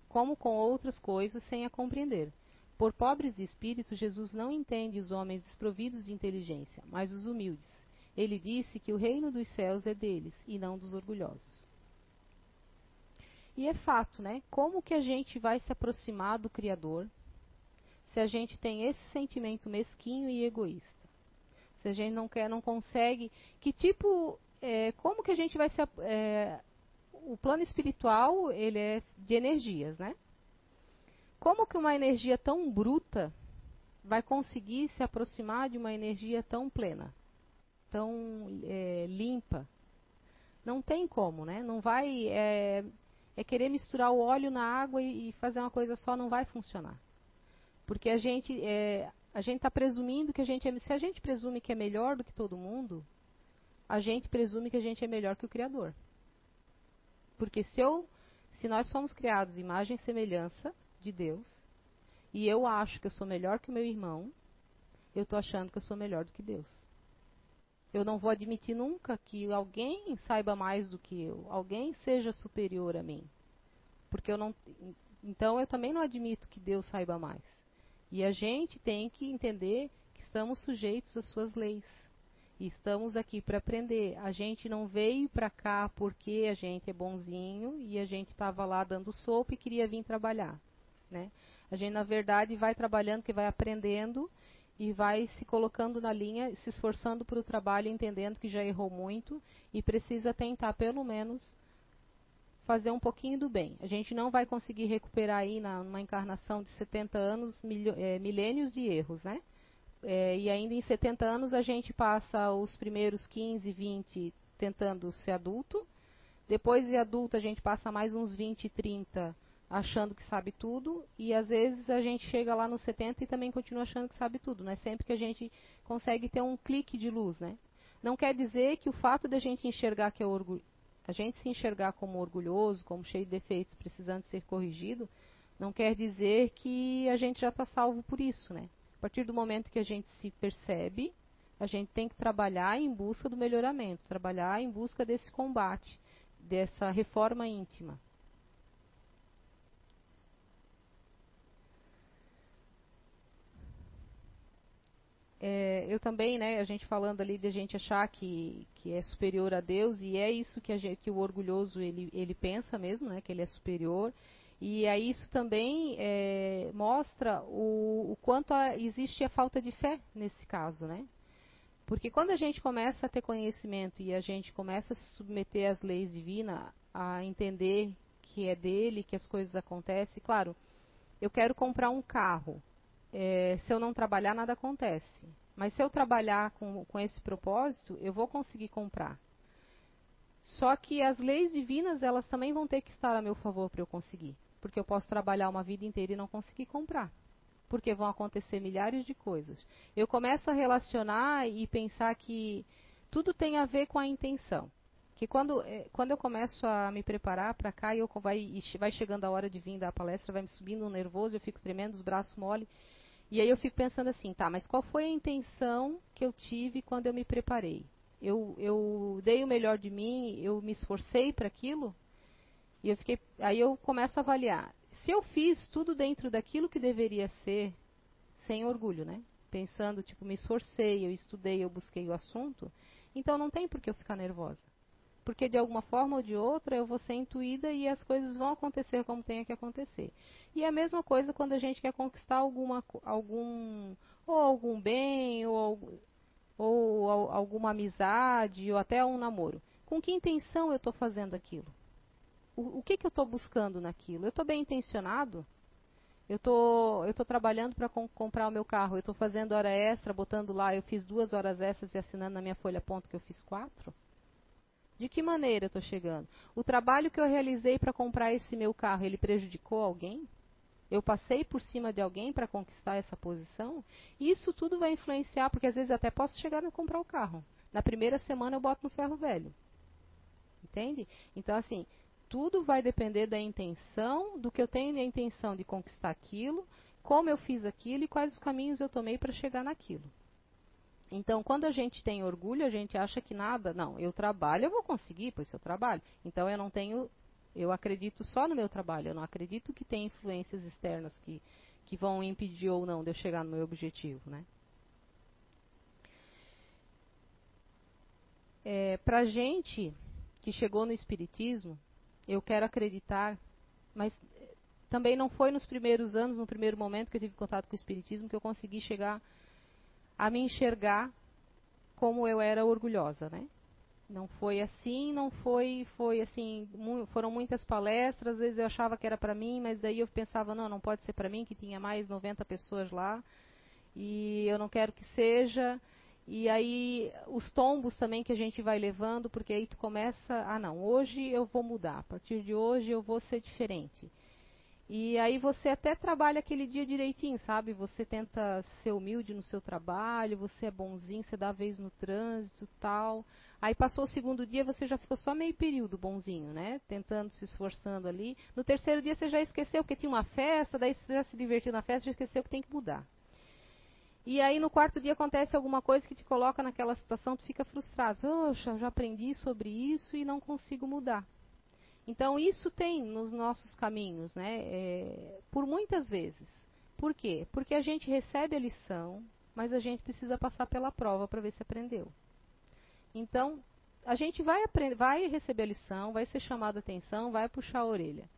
como com outras coisas sem a compreender. Por pobres de espírito, Jesus não entende os homens desprovidos de inteligência, mas os humildes. Ele disse que o reino dos céus é deles e não dos orgulhosos. E é fato, né? Como que a gente vai se aproximar do Criador se a gente tem esse sentimento mesquinho e egoísta? Se a gente não quer, não consegue, que tipo, é, como que a gente vai se é, o plano espiritual ele é de energias, né? Como que uma energia tão bruta vai conseguir se aproximar de uma energia tão plena, tão é, limpa? Não tem como, né? Não vai. É, é querer misturar o óleo na água e, fazer uma coisa só, não vai funcionar. Porque a gente é, a gente está presumindo que a gente é, se a gente presume que é melhor do que todo mundo, a gente presume que a gente é melhor que o Criador. Porque se eu, se nós somos criados imagem e semelhança de Deus, e eu acho que eu sou melhor que o meu irmão, eu estou achando que eu sou melhor do que Deus. Eu não vou admitir nunca que alguém saiba mais do que eu, alguém seja superior a mim. Porque eu não. Então eu também não admito que Deus saiba mais. E a gente tem que entender que estamos sujeitos às suas leis. E estamos aqui para aprender. A gente não veio para cá porque a gente é bonzinho e a gente estava lá dando sopa e queria vir trabalhar. Né? A gente, na verdade, vai trabalhando, que vai aprendendo e vai se colocando na linha, se esforçando para o trabalho, entendendo que já errou muito e precisa tentar, pelo menos, fazer um pouquinho do bem. A gente não vai conseguir recuperar aí na, numa encarnação de 70 anos é, milênios de erros, né? É, e ainda em 70 anos a gente passa os primeiros 15, 20 tentando ser adulto. Depois de adulto a gente passa mais uns 20, 30 achando que sabe tudo, e às vezes a gente chega lá nos 70 e também continua achando que sabe tudo, não é sempre que a gente consegue ter um clique de luz, né? Não quer dizer que o fato de a gente enxergar que é orgulho, a gente se enxergar como orgulhoso, como cheio de defeitos, precisando ser corrigido, não quer dizer que a gente já está salvo por isso, né? A partir do momento que a gente se percebe, a gente tem que trabalhar em busca do melhoramento, trabalhar em busca desse combate, dessa reforma íntima. É, eu também, né, a gente falando ali de a gente achar que, que é superior a Deus, e é isso que, gente, que o orgulhoso ele, ele pensa mesmo, né, que ele é superior. E aí isso também é, mostra o, o quanto a, existe a falta de fé nesse caso, né? Porque quando a gente começa a ter conhecimento e a gente começa a se submeter às leis divinas, a entender que é dele, que as coisas acontecem, claro, eu quero comprar um carro é, se eu não trabalhar, nada acontece. Mas se eu trabalhar com, com esse propósito, eu vou conseguir comprar. Só que as leis divinas, elas também vão ter que estar a meu favor para eu conseguir. Porque eu posso trabalhar uma vida inteira e não conseguir comprar. Porque vão acontecer milhares de coisas. Eu começo a relacionar e pensar que tudo tem a ver com a intenção. Que quando, é, quando eu começo a me preparar para cá e eu vai, vai chegando a hora de vir da palestra, vai me subindo um nervoso, eu fico tremendo, os braços mole. E aí eu fico pensando assim, tá, mas qual foi a intenção que eu tive quando eu me preparei? Eu, eu dei o melhor de mim, eu me esforcei para aquilo? E eu fiquei, aí eu começo a avaliar. Se eu fiz tudo dentro daquilo que deveria ser, sem orgulho, né? Pensando, tipo, me esforcei, eu estudei, eu busquei o assunto, então não tem por que eu ficar nervosa porque de alguma forma ou de outra eu vou ser intuída e as coisas vão acontecer como tenha que acontecer. E é a mesma coisa quando a gente quer conquistar alguma, algum ou algum bem ou, ou, ou alguma amizade ou até um namoro. Com que intenção eu estou fazendo aquilo? O, o, que, que eu estou buscando naquilo? Eu estou bem intencionado? Eu tô, estou trabalhando para com, comprar o meu carro, eu estou fazendo hora extra, botando lá, eu fiz duas horas extras e assinando na minha folha ponto que eu fiz quatro? De que maneira estou chegando? O trabalho que eu realizei para comprar esse meu carro, ele prejudicou alguém? eu passei por cima de alguém para conquistar essa posição, isso tudo vai influenciar, porque às vezes até posso chegar a comprar o carro. Na primeira semana eu boto no ferro velho. Entende? Então, assim, tudo vai depender da intenção, do que eu tenho a intenção de conquistar aquilo, como eu fiz aquilo e quais os caminhos eu tomei para chegar naquilo. Então, quando a gente tem orgulho, a gente acha que nada, não, eu trabalho, eu vou conseguir, pois eu trabalho. Então, eu não tenho, eu acredito só no meu trabalho, eu não acredito que tem influências externas que, que vão impedir ou não de eu chegar no meu objetivo, né? É, Para gente que chegou no Espiritismo, eu quero acreditar, mas também não foi nos primeiros anos, no primeiro momento que eu tive contato com o Espiritismo, que eu consegui chegar a me enxergar como eu era orgulhosa, né? Não foi assim, não foi, foi assim, mu foram muitas palestras, às vezes eu achava que era para mim, mas daí eu pensava, não, não pode ser para mim, que tinha mais 90 pessoas lá, e eu não quero que seja, e aí os tombos também que a gente vai levando, porque aí tu começa, ah não, hoje eu vou mudar, a partir de hoje eu vou ser diferente. E aí você até trabalha aquele dia direitinho, sabe? Você tenta ser humilde no seu trabalho, você é bonzinho, você dá a vez no trânsito tal. Aí passou o segundo dia, você já ficou só meio período bonzinho, né? Tentando, se esforçando ali. No terceiro dia você já esqueceu que tinha uma festa, daí você já se divertiu na festa, já esqueceu que tem que mudar. E aí no quarto dia acontece alguma coisa que te coloca naquela situação, tu fica frustrado. Poxa, já aprendi sobre isso e não consigo mudar. Então isso tem nos nossos caminhos, né? É, por muitas vezes. Por quê? Porque a gente recebe a lição, mas a gente precisa passar pela prova para ver se aprendeu. Então a gente vai, aprender, vai receber a lição, vai ser chamado a atenção, vai puxar a orelha.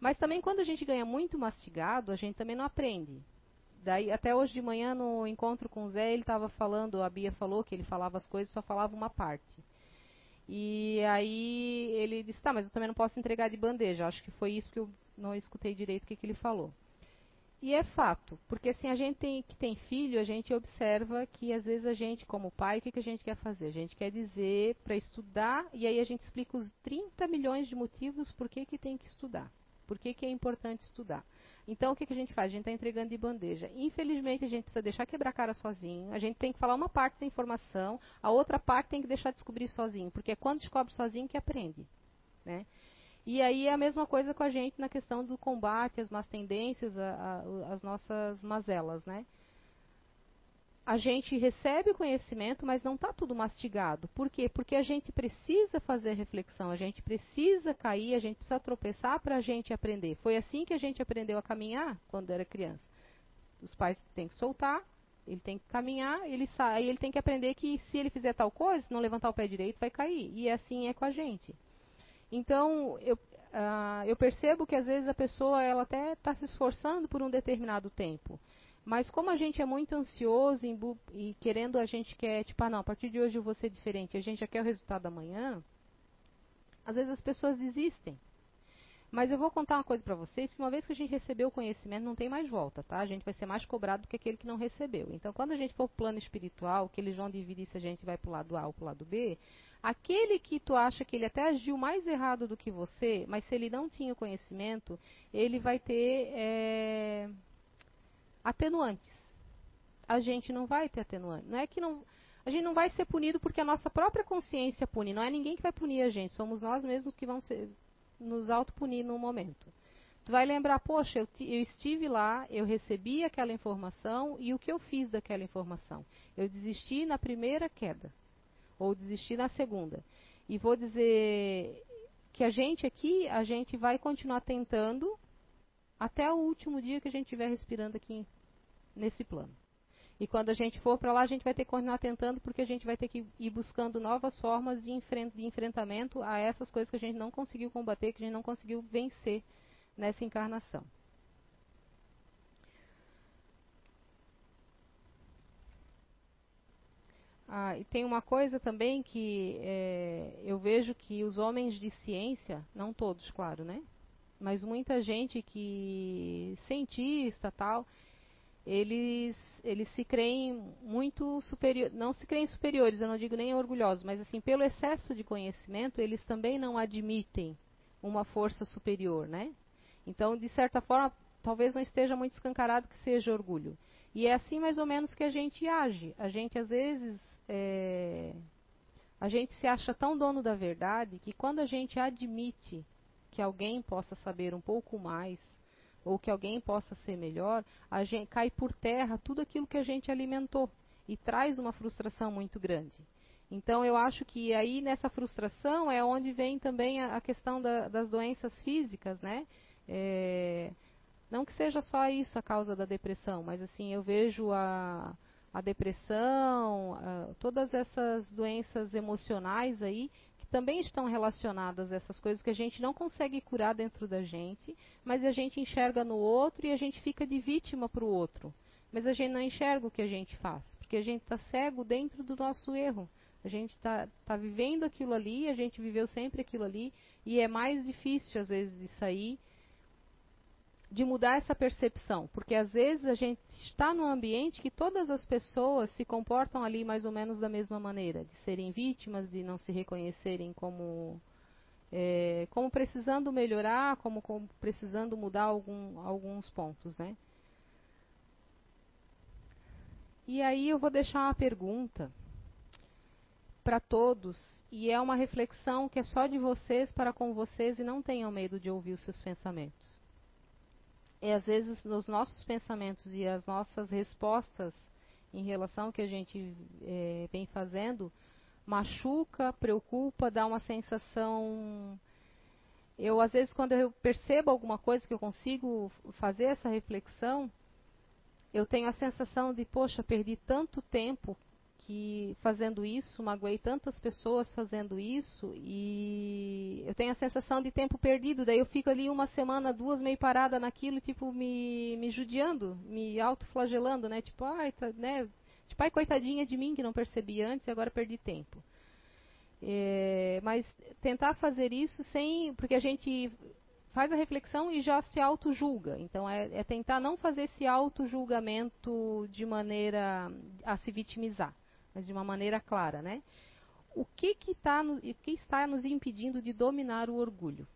Mas também quando a gente ganha muito mastigado, a gente também não aprende. Daí, até hoje de manhã, no encontro com o Zé, ele estava falando, a Bia falou que ele falava as coisas, só falava uma parte. E aí ele disse, tá, mas eu também não posso entregar de bandeja. Acho que foi isso que eu não escutei direito o que, que ele falou. E é fato, porque assim, a gente tem, que tem filho, a gente observa que às vezes a gente, como pai, o que, que a gente quer fazer? A gente quer dizer para estudar, e aí a gente explica os 30 milhões de motivos por que, que tem que estudar. Por que, que é importante estudar. Então, o que, que a gente faz? A gente está entregando de bandeja. Infelizmente, a gente precisa deixar quebrar a cara sozinho. A gente tem que falar uma parte da informação, a outra parte tem que deixar descobrir sozinho, porque é quando descobre sozinho que aprende. Né? E aí é a mesma coisa com a gente na questão do combate às más tendências, às nossas mazelas. Né? A gente recebe o conhecimento, mas não está tudo mastigado. Por quê? Porque a gente precisa fazer reflexão, a gente precisa cair, a gente precisa tropeçar para a gente aprender. Foi assim que a gente aprendeu a caminhar quando era criança. Os pais têm que soltar, ele tem que caminhar, ele sai, ele tem que aprender que se ele fizer tal coisa, não levantar o pé direito, vai cair. E assim é com a gente. Então, eu, uh, eu percebo que às vezes a pessoa ela até está se esforçando por um determinado tempo. Mas como a gente é muito ansioso e querendo, a gente quer, tipo, ah, não, a partir de hoje eu vou ser diferente, a gente já quer o resultado amanhã, às vezes as pessoas desistem. Mas eu vou contar uma coisa para vocês, que uma vez que a gente recebeu o conhecimento, não tem mais volta, tá? A gente vai ser mais cobrado do que aquele que não recebeu. Então, quando a gente for pro plano espiritual, que eles vão dividir se a gente vai pro lado A ou pro lado B, aquele que tu acha que ele até agiu mais errado do que você, mas se ele não tinha o conhecimento, ele vai ter... É atenuantes. A gente não vai ter atenuantes. Não é que não. A gente não vai ser punido porque a nossa própria consciência pune. Não é ninguém que vai punir a gente. Somos nós mesmos que vamos ser, nos autopunir no momento. Tu vai lembrar, poxa, eu, eu, estive lá, eu recebi aquela informação e o que eu fiz daquela informação? Eu desisti na primeira queda, ou desisti na segunda. E vou dizer que a gente aqui, a gente vai continuar tentando até o último dia que a gente estiver respirando aqui nesse plano. E quando a gente for para lá, a gente vai ter que continuar tentando, porque a gente vai ter que ir buscando novas formas de, enfrent de enfrentamento a essas coisas que a gente não conseguiu combater, que a gente não conseguiu vencer nessa encarnação. Ah, e tem uma coisa também que é, eu vejo que os homens de ciência, não todos, claro, né? Mas muita gente que cientista tal, eles, eles se creem muito superiores, não se creem superiores, eu não digo nem orgulhosos, mas assim, pelo excesso de conhecimento, eles também não admitem uma força superior, né? Então, de certa forma, talvez não esteja muito escancarado que seja orgulho. E é assim mais ou menos que a gente age. A gente às vezes é, a gente se acha tão dono da verdade que quando a gente admite que alguém possa saber um pouco mais ou que alguém possa ser melhor, gente cai por terra tudo aquilo que a gente alimentou e traz uma frustração muito grande. Então eu acho que aí nessa frustração é onde vem também a, a questão da, das doenças físicas, né? É, não que seja só isso a causa da depressão, mas assim eu vejo a, a depressão, a, todas essas doenças emocionais aí também estão relacionadas a essas coisas que a gente não consegue curar dentro da gente, mas a gente enxerga no outro e a gente fica de vítima para o outro. Mas a gente não enxerga o que a gente faz, porque a gente está cego dentro do nosso erro. A gente está tá vivendo aquilo ali, a gente viveu sempre aquilo ali, e é mais difícil às vezes de sair, de mudar essa percepção, porque às vezes a gente está num ambiente que todas as pessoas se comportam ali mais ou menos da mesma maneira, de serem vítimas, de não se reconhecerem como é, como precisando melhorar, como, como precisando mudar algum, alguns pontos, né? E aí eu vou deixar uma pergunta para todos, e é uma reflexão que é só de vocês para com vocês e não tenham medo de ouvir os seus pensamentos. E às vezes nos nossos pensamentos e as nossas respostas em relação ao que a gente é, vem fazendo machuca, preocupa, dá uma sensação. Eu às vezes quando eu percebo alguma coisa que eu consigo fazer essa reflexão, eu tenho a sensação de, poxa, perdi tanto tempo que fazendo isso, magoei tantas pessoas fazendo isso e eu tenho a sensação de tempo perdido. Daí eu fico ali uma semana, duas meio parada naquilo, tipo me, me judiando, me autoflagelando, né? Tipo, ai, tá, né? Tipo, ai, coitadinha de mim que não percebi antes e agora perdi tempo. É, mas tentar fazer isso sem, porque a gente faz a reflexão e já se auto-julga. Então, é, é, tentar não fazer esse auto-julgamento de maneira a se vitimizar, mas de uma maneira clara, né? O que, que, tá no, que está nos impedindo de dominar o orgulho?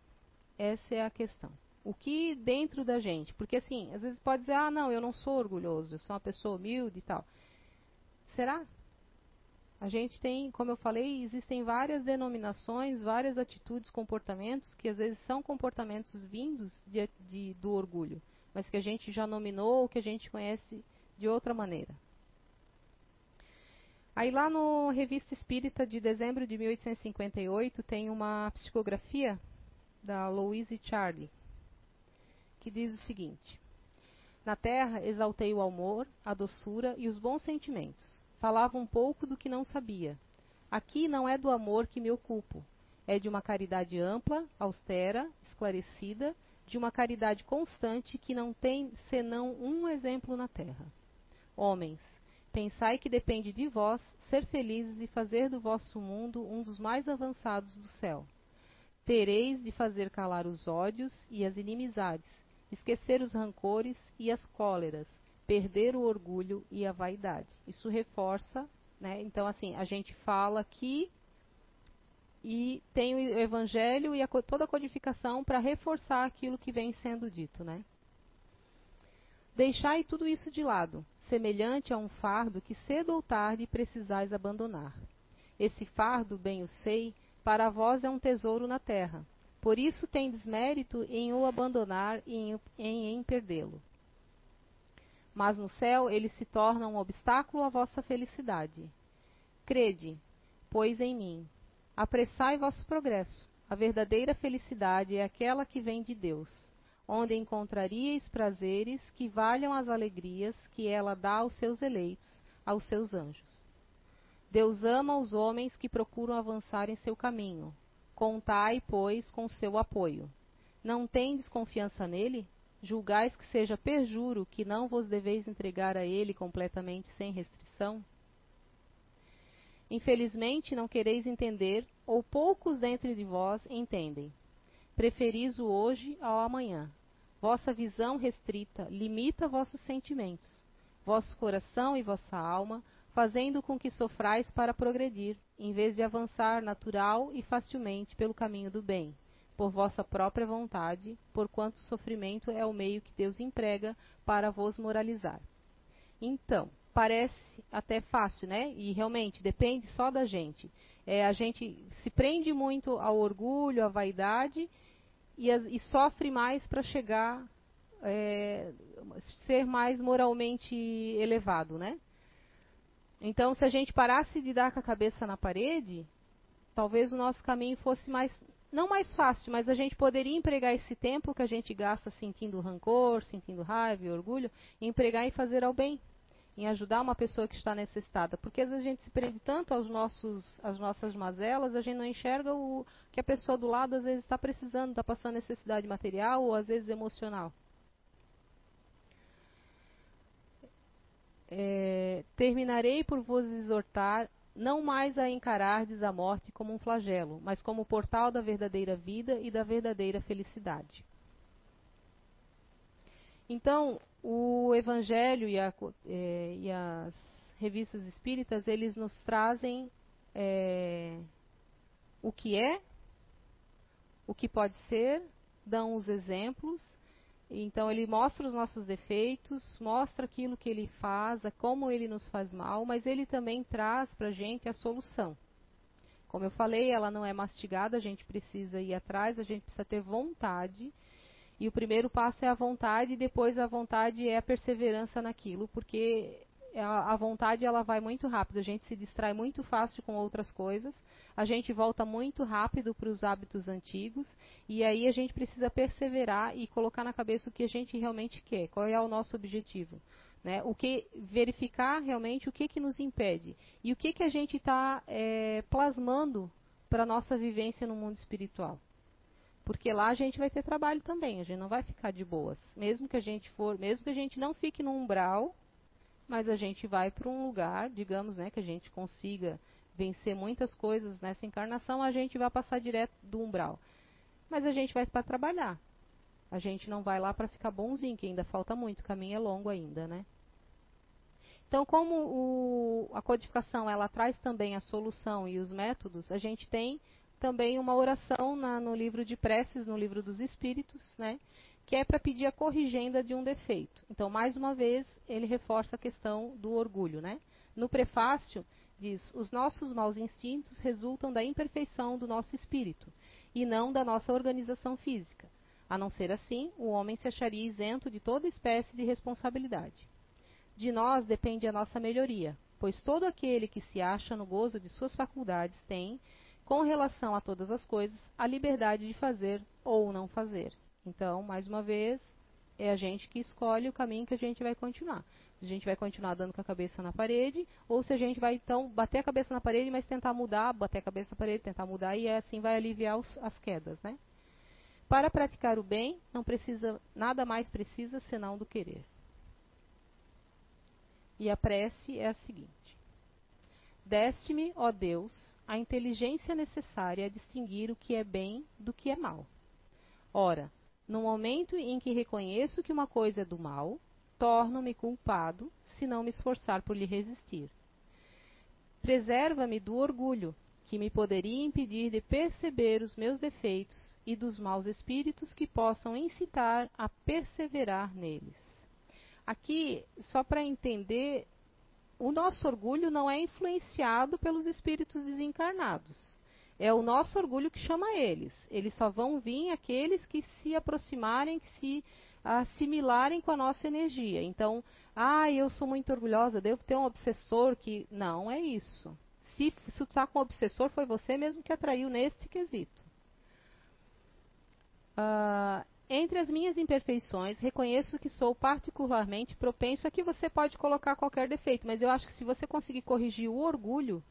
Essa é a questão. O que dentro da gente? Porque, assim, às vezes pode dizer, ah, não, eu não sou orgulhoso, eu sou uma pessoa humilde e tal. Será? A gente tem, como eu falei, existem várias denominações, várias atitudes, comportamentos que às vezes são comportamentos vindos de, de, do orgulho, mas que a gente já nominou ou que a gente conhece de outra maneira. Aí lá no Revista Espírita de dezembro de 1858 tem uma psicografia da Louise Charlie, que diz o seguinte: Na terra exaltei o amor, a doçura e os bons sentimentos falava um pouco do que não sabia. Aqui não é do amor que me ocupo, é de uma caridade ampla, austera, esclarecida, de uma caridade constante que não tem senão um exemplo na terra. Homens, pensai que depende de vós ser felizes e fazer do vosso mundo um dos mais avançados do céu. Tereis de fazer calar os ódios e as inimizades, esquecer os rancores e as cóleras, perder o orgulho e a vaidade. Isso reforça, né? Então, assim, a gente fala aqui e tem o evangelho e a, toda a codificação para reforçar aquilo que vem sendo dito, né? Deixai tudo isso de lado, semelhante a um fardo que cedo ou tarde precisais abandonar. Esse fardo, bem o sei, para vós é um tesouro na terra. Por isso tem desmérito em o abandonar e em, em, em perdê-lo mas no céu ele se torna um obstáculo à vossa felicidade. Crede, pois, em mim. Apressai vosso progresso. A verdadeira felicidade é aquela que vem de Deus, onde encontraríeis prazeres que valham as alegrias que ela dá aos seus eleitos, aos seus anjos. Deus ama os homens que procuram avançar em seu caminho. Contai, pois, com seu apoio. Não tendes confiança nele? Julgais que seja perjuro que não vos deveis entregar a ele completamente sem restrição? Infelizmente não quereis entender, ou poucos dentre de vós entendem. Preferis o hoje ao amanhã. Vossa visão restrita limita vossos sentimentos, vosso coração e vossa alma, fazendo com que sofrais para progredir, em vez de avançar natural e facilmente pelo caminho do bem, por vossa própria vontade, porquanto o sofrimento é o meio que Deus emprega para vos moralizar. Então, parece até fácil, né? E realmente depende só da gente. É, a gente se prende muito ao orgulho, à vaidade e, e sofre mais para chegar é, ser mais moralmente elevado, né? Então, se a gente parasse de dar com a cabeça na parede, talvez o nosso caminho fosse mais não mais fácil, mas a gente poderia empregar esse tempo que a gente gasta sentindo rancor, sentindo raiva e orgulho, empregar em fazer ao bem, em ajudar uma pessoa que está necessitada. Porque às vezes a gente se prende tanto aos nossos, às nossas mazelas, a gente não enxerga o que a pessoa do lado às vezes está precisando, está passando necessidade material ou às vezes emocional. É, terminarei por vos exortar não mais a encarardes a morte como um flagelo, mas como o portal da verdadeira vida e da verdadeira felicidade. Então, o Evangelho e, a, é, e as revistas espíritas, eles nos trazem é, o que é, o que pode ser, dão os exemplos então ele mostra os nossos defeitos, mostra aquilo que ele faz, como ele nos faz mal, mas ele também traz para a gente a solução. Como eu falei, ela não é mastigada, a gente precisa ir atrás, a gente precisa ter vontade. E o primeiro passo é a vontade, e depois a vontade é a perseverança naquilo, porque a, vontade ela vai muito rápido, a gente se distrai muito fácil com outras coisas, a gente volta muito rápido para os hábitos antigos e aí a gente precisa perseverar e colocar na cabeça o que a gente realmente quer, qual é o nosso objetivo. Né? O que verificar realmente o que, que nos impede e o que, que a gente está é, plasmando para a nossa vivência no mundo espiritual. Porque lá a gente vai ter trabalho também, a gente não vai ficar de boas. Mesmo que a gente for, mesmo que a gente não fique no umbral, mas a gente vai para um lugar, digamos, né, que a gente consiga vencer muitas coisas nessa encarnação, a gente vai passar direto do umbral. Mas a gente vai para trabalhar. A gente não vai lá para ficar bonzinho, que ainda falta muito, o caminho é longo ainda, né? Então, como o, a codificação ela traz também a solução e os métodos, a gente tem também uma oração na, no livro de preces, no livro dos Espíritos, né? que é para pedir a corrigenda de um defeito. Então, mais uma vez, ele reforça a questão do orgulho. Né? No prefácio, diz: os nossos maus instintos resultam da imperfeição do nosso espírito e não da nossa organização física. A não ser assim, o homem se acharia isento de toda espécie de responsabilidade. De nós depende a nossa melhoria, pois todo aquele que se acha no gozo de suas faculdades tem, com relação a todas as coisas, a liberdade de fazer ou não fazer. Então, mais uma vez, é a gente que escolhe o caminho que a gente vai continuar. Se a gente vai continuar dando com a cabeça na parede, ou se a gente vai então bater a cabeça na parede, mas tentar mudar, bater a cabeça na parede, tentar mudar, e assim vai aliviar os, as quedas, né? Para praticar o bem, não precisa, nada mais precisa senão do querer. E a prece é a seguinte: Deste-me, ó Deus, a inteligência necessária a distinguir o que é bem do que é mal. Ora, no momento em que reconheço que uma coisa é do mal, torno-me culpado se não me esforçar por lhe resistir. Preserva-me do orgulho, que me poderia impedir de perceber os meus defeitos e dos maus espíritos que possam incitar a perseverar neles. Aqui, só para entender, o nosso orgulho não é influenciado pelos espíritos desencarnados. É o nosso orgulho que chama eles. Eles só vão vir aqueles que se aproximarem, que se assimilarem com a nossa energia. Então, ah, eu sou muito orgulhosa, devo ter um obsessor que. Não é isso. Se, se está com um obsessor, foi você mesmo que atraiu neste quesito. Uh, entre as minhas imperfeições, reconheço que sou particularmente propenso a que você pode colocar qualquer defeito, mas eu acho que se você conseguir corrigir o orgulho,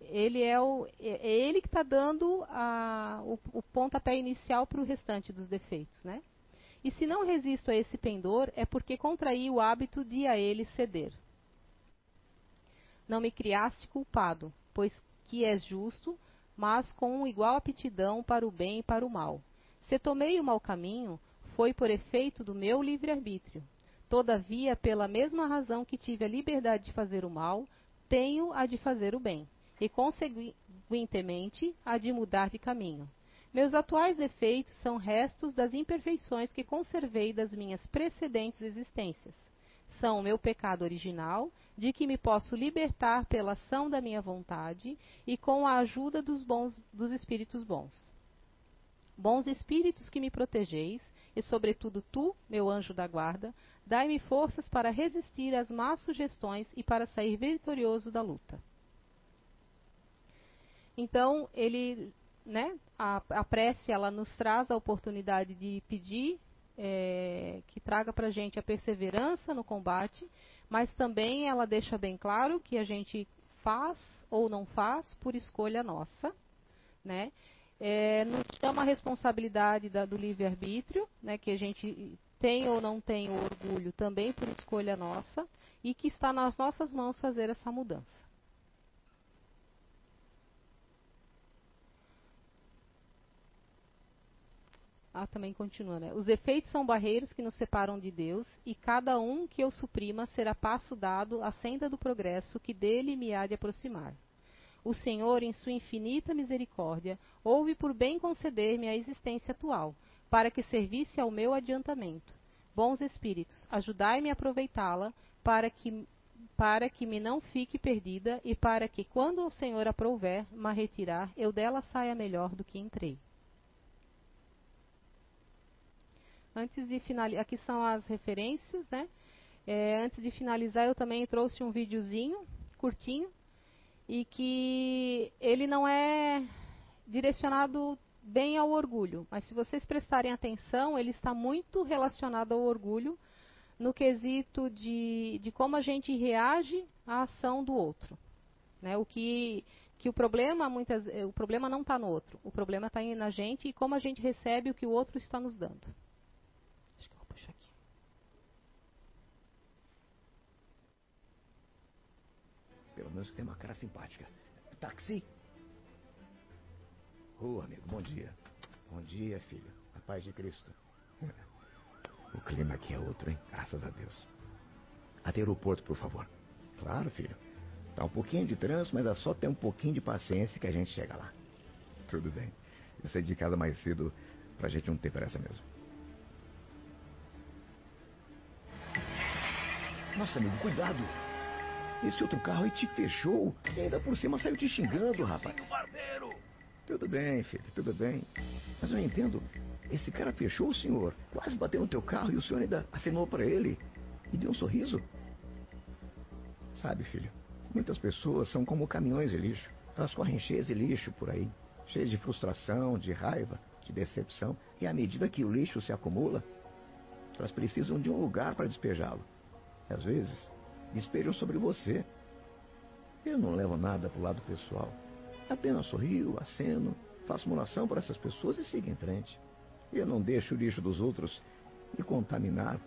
ele é, o, é, é ele que está dando a, o, o pontapé inicial para o restante dos defeitos, né? E se não resisto a esse pendor, é porque contraí o hábito de a ele ceder. Não me criaste culpado, pois que és justo, mas com igual aptidão para o bem e para o mal. Se tomei o mau caminho, foi por efeito do meu livre-arbítrio. Todavia, pela mesma razão que tive a liberdade de fazer o mal, tenho a de fazer o bem e, consequentemente, a de mudar de caminho. Meus atuais defeitos são restos das imperfeições que conservei das minhas precedentes existências. São o meu pecado original, de que me posso libertar pela ação da minha vontade e com a ajuda dos, bons, dos espíritos bons. Bons espíritos que me protegeis, e sobretudo tu, meu anjo da guarda, dai-me forças para resistir às más sugestões e para sair vitorioso da luta. Então, ele né, a, a prece ela nos traz a oportunidade de pedir é, que traga para a gente a perseverança no combate, mas também ela deixa bem claro que a gente faz ou não faz por escolha nossa, né? É, nos chama a responsabilidade da, do livre-arbítrio, né, que a gente tem ou não tem o orgulho também por escolha nossa, e que está nas nossas mãos fazer essa mudança. Ah, também continua, né? Os efeitos são barreiras que nos separam de Deus, e cada um que eu suprima será passo dado à senda do progresso que dele me há de aproximar. O Senhor, em sua infinita misericórdia, houve por bem conceder-me a existência atual, para que servisse ao meu adiantamento. Bons espíritos, ajudai-me a aproveitá-la, para que para que me não fique perdida e para que, quando o Senhor aprouver me retirar, eu dela saia melhor do que entrei. Antes de finalizar, aqui são as referências, né? É, antes de finalizar, eu também trouxe um videozinho curtinho e que ele não é direcionado bem ao orgulho, mas se vocês prestarem atenção, ele está muito relacionado ao orgulho no quesito de, de como a gente reage à ação do outro. Né? O que, que o problema muitas o problema não está no outro, o problema está na gente e como a gente recebe o que o outro está nos dando. Pelo menos tem uma cara simpática. Táxi? Ô, oh, amigo, bom dia. Bom dia, filho. A paz de Cristo. O clima aqui é outro, hein? Graças a Deus. Até o aeroporto, por favor. Claro, filho. Tá um pouquinho de trânsito, mas é só ter um pouquinho de paciência que a gente chega lá. Tudo bem. Eu saí de casa mais cedo pra gente não ter pressa mesmo. Nossa, amigo, cuidado! Esse outro carro aí te fechou e ainda por cima saiu te xingando, rapaz. Tudo bem, filho, tudo bem. Mas eu entendo. Esse cara fechou o senhor, quase bateu no teu carro e o senhor ainda acenou para ele e deu um sorriso. Sabe, filho, muitas pessoas são como caminhões de lixo. Elas correm cheias de lixo por aí, cheias de frustração, de raiva, de decepção. E à medida que o lixo se acumula, elas precisam de um lugar para despejá-lo. Às vezes, despejam sobre você. Eu não levo nada para o lado pessoal. Apenas sorrio, aceno, faço uma oração por essas pessoas e sigo em frente. Eu não deixo o lixo dos outros me contaminar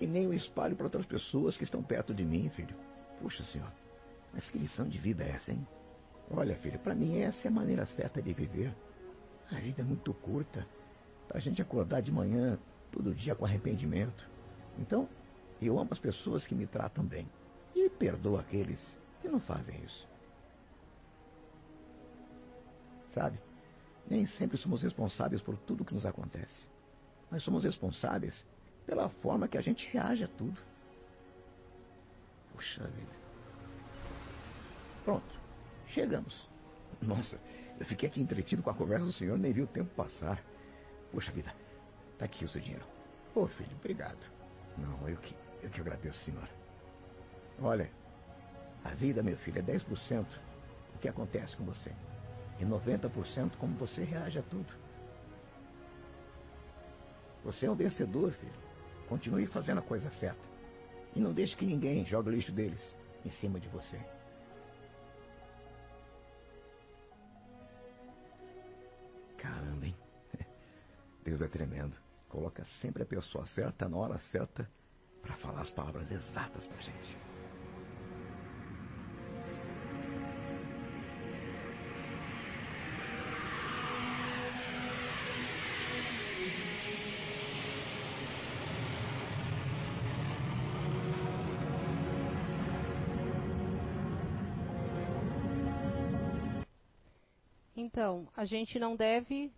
e nem o espalho para outras pessoas que estão perto de mim, filho. Puxa, senhor, mas que lição de vida é essa, hein? Olha, filho, para mim essa é a maneira certa de viver. A vida é muito curta para a gente acordar de manhã todo dia com arrependimento. Então, eu amo as pessoas que me tratam bem. E perdoo aqueles que não fazem isso. Sabe? Nem sempre somos responsáveis por tudo que nos acontece. Mas somos responsáveis pela forma que a gente reage a tudo. Puxa vida. Pronto. Chegamos. Nossa, eu fiquei aqui entretido com a conversa do senhor, nem vi o tempo passar. Puxa vida. Tá aqui o seu dinheiro. Ô filho, obrigado. Não, eu que, eu que agradeço, senhor. Olha, a vida, meu filho, é 10% o que acontece com você. E 90% como você reage a tudo. Você é um vencedor, filho. Continue fazendo a coisa certa. E não deixe que ninguém jogue o lixo deles em cima de você. Caramba, hein? Deus é tremendo. Coloca sempre a pessoa certa na hora certa para falar as palavras exatas para a gente. Então, a gente não deve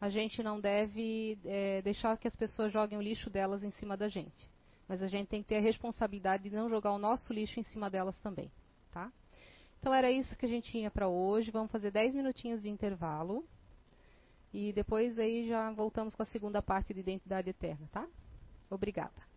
a gente não deve é, deixar que as pessoas joguem o lixo delas em cima da gente. Mas a gente tem que ter a responsabilidade de não jogar o nosso lixo em cima delas também, tá? Então era isso que a gente tinha para hoje. Vamos fazer 10 minutinhos de intervalo. E depois aí já voltamos com a segunda parte de identidade eterna, tá? Obrigada.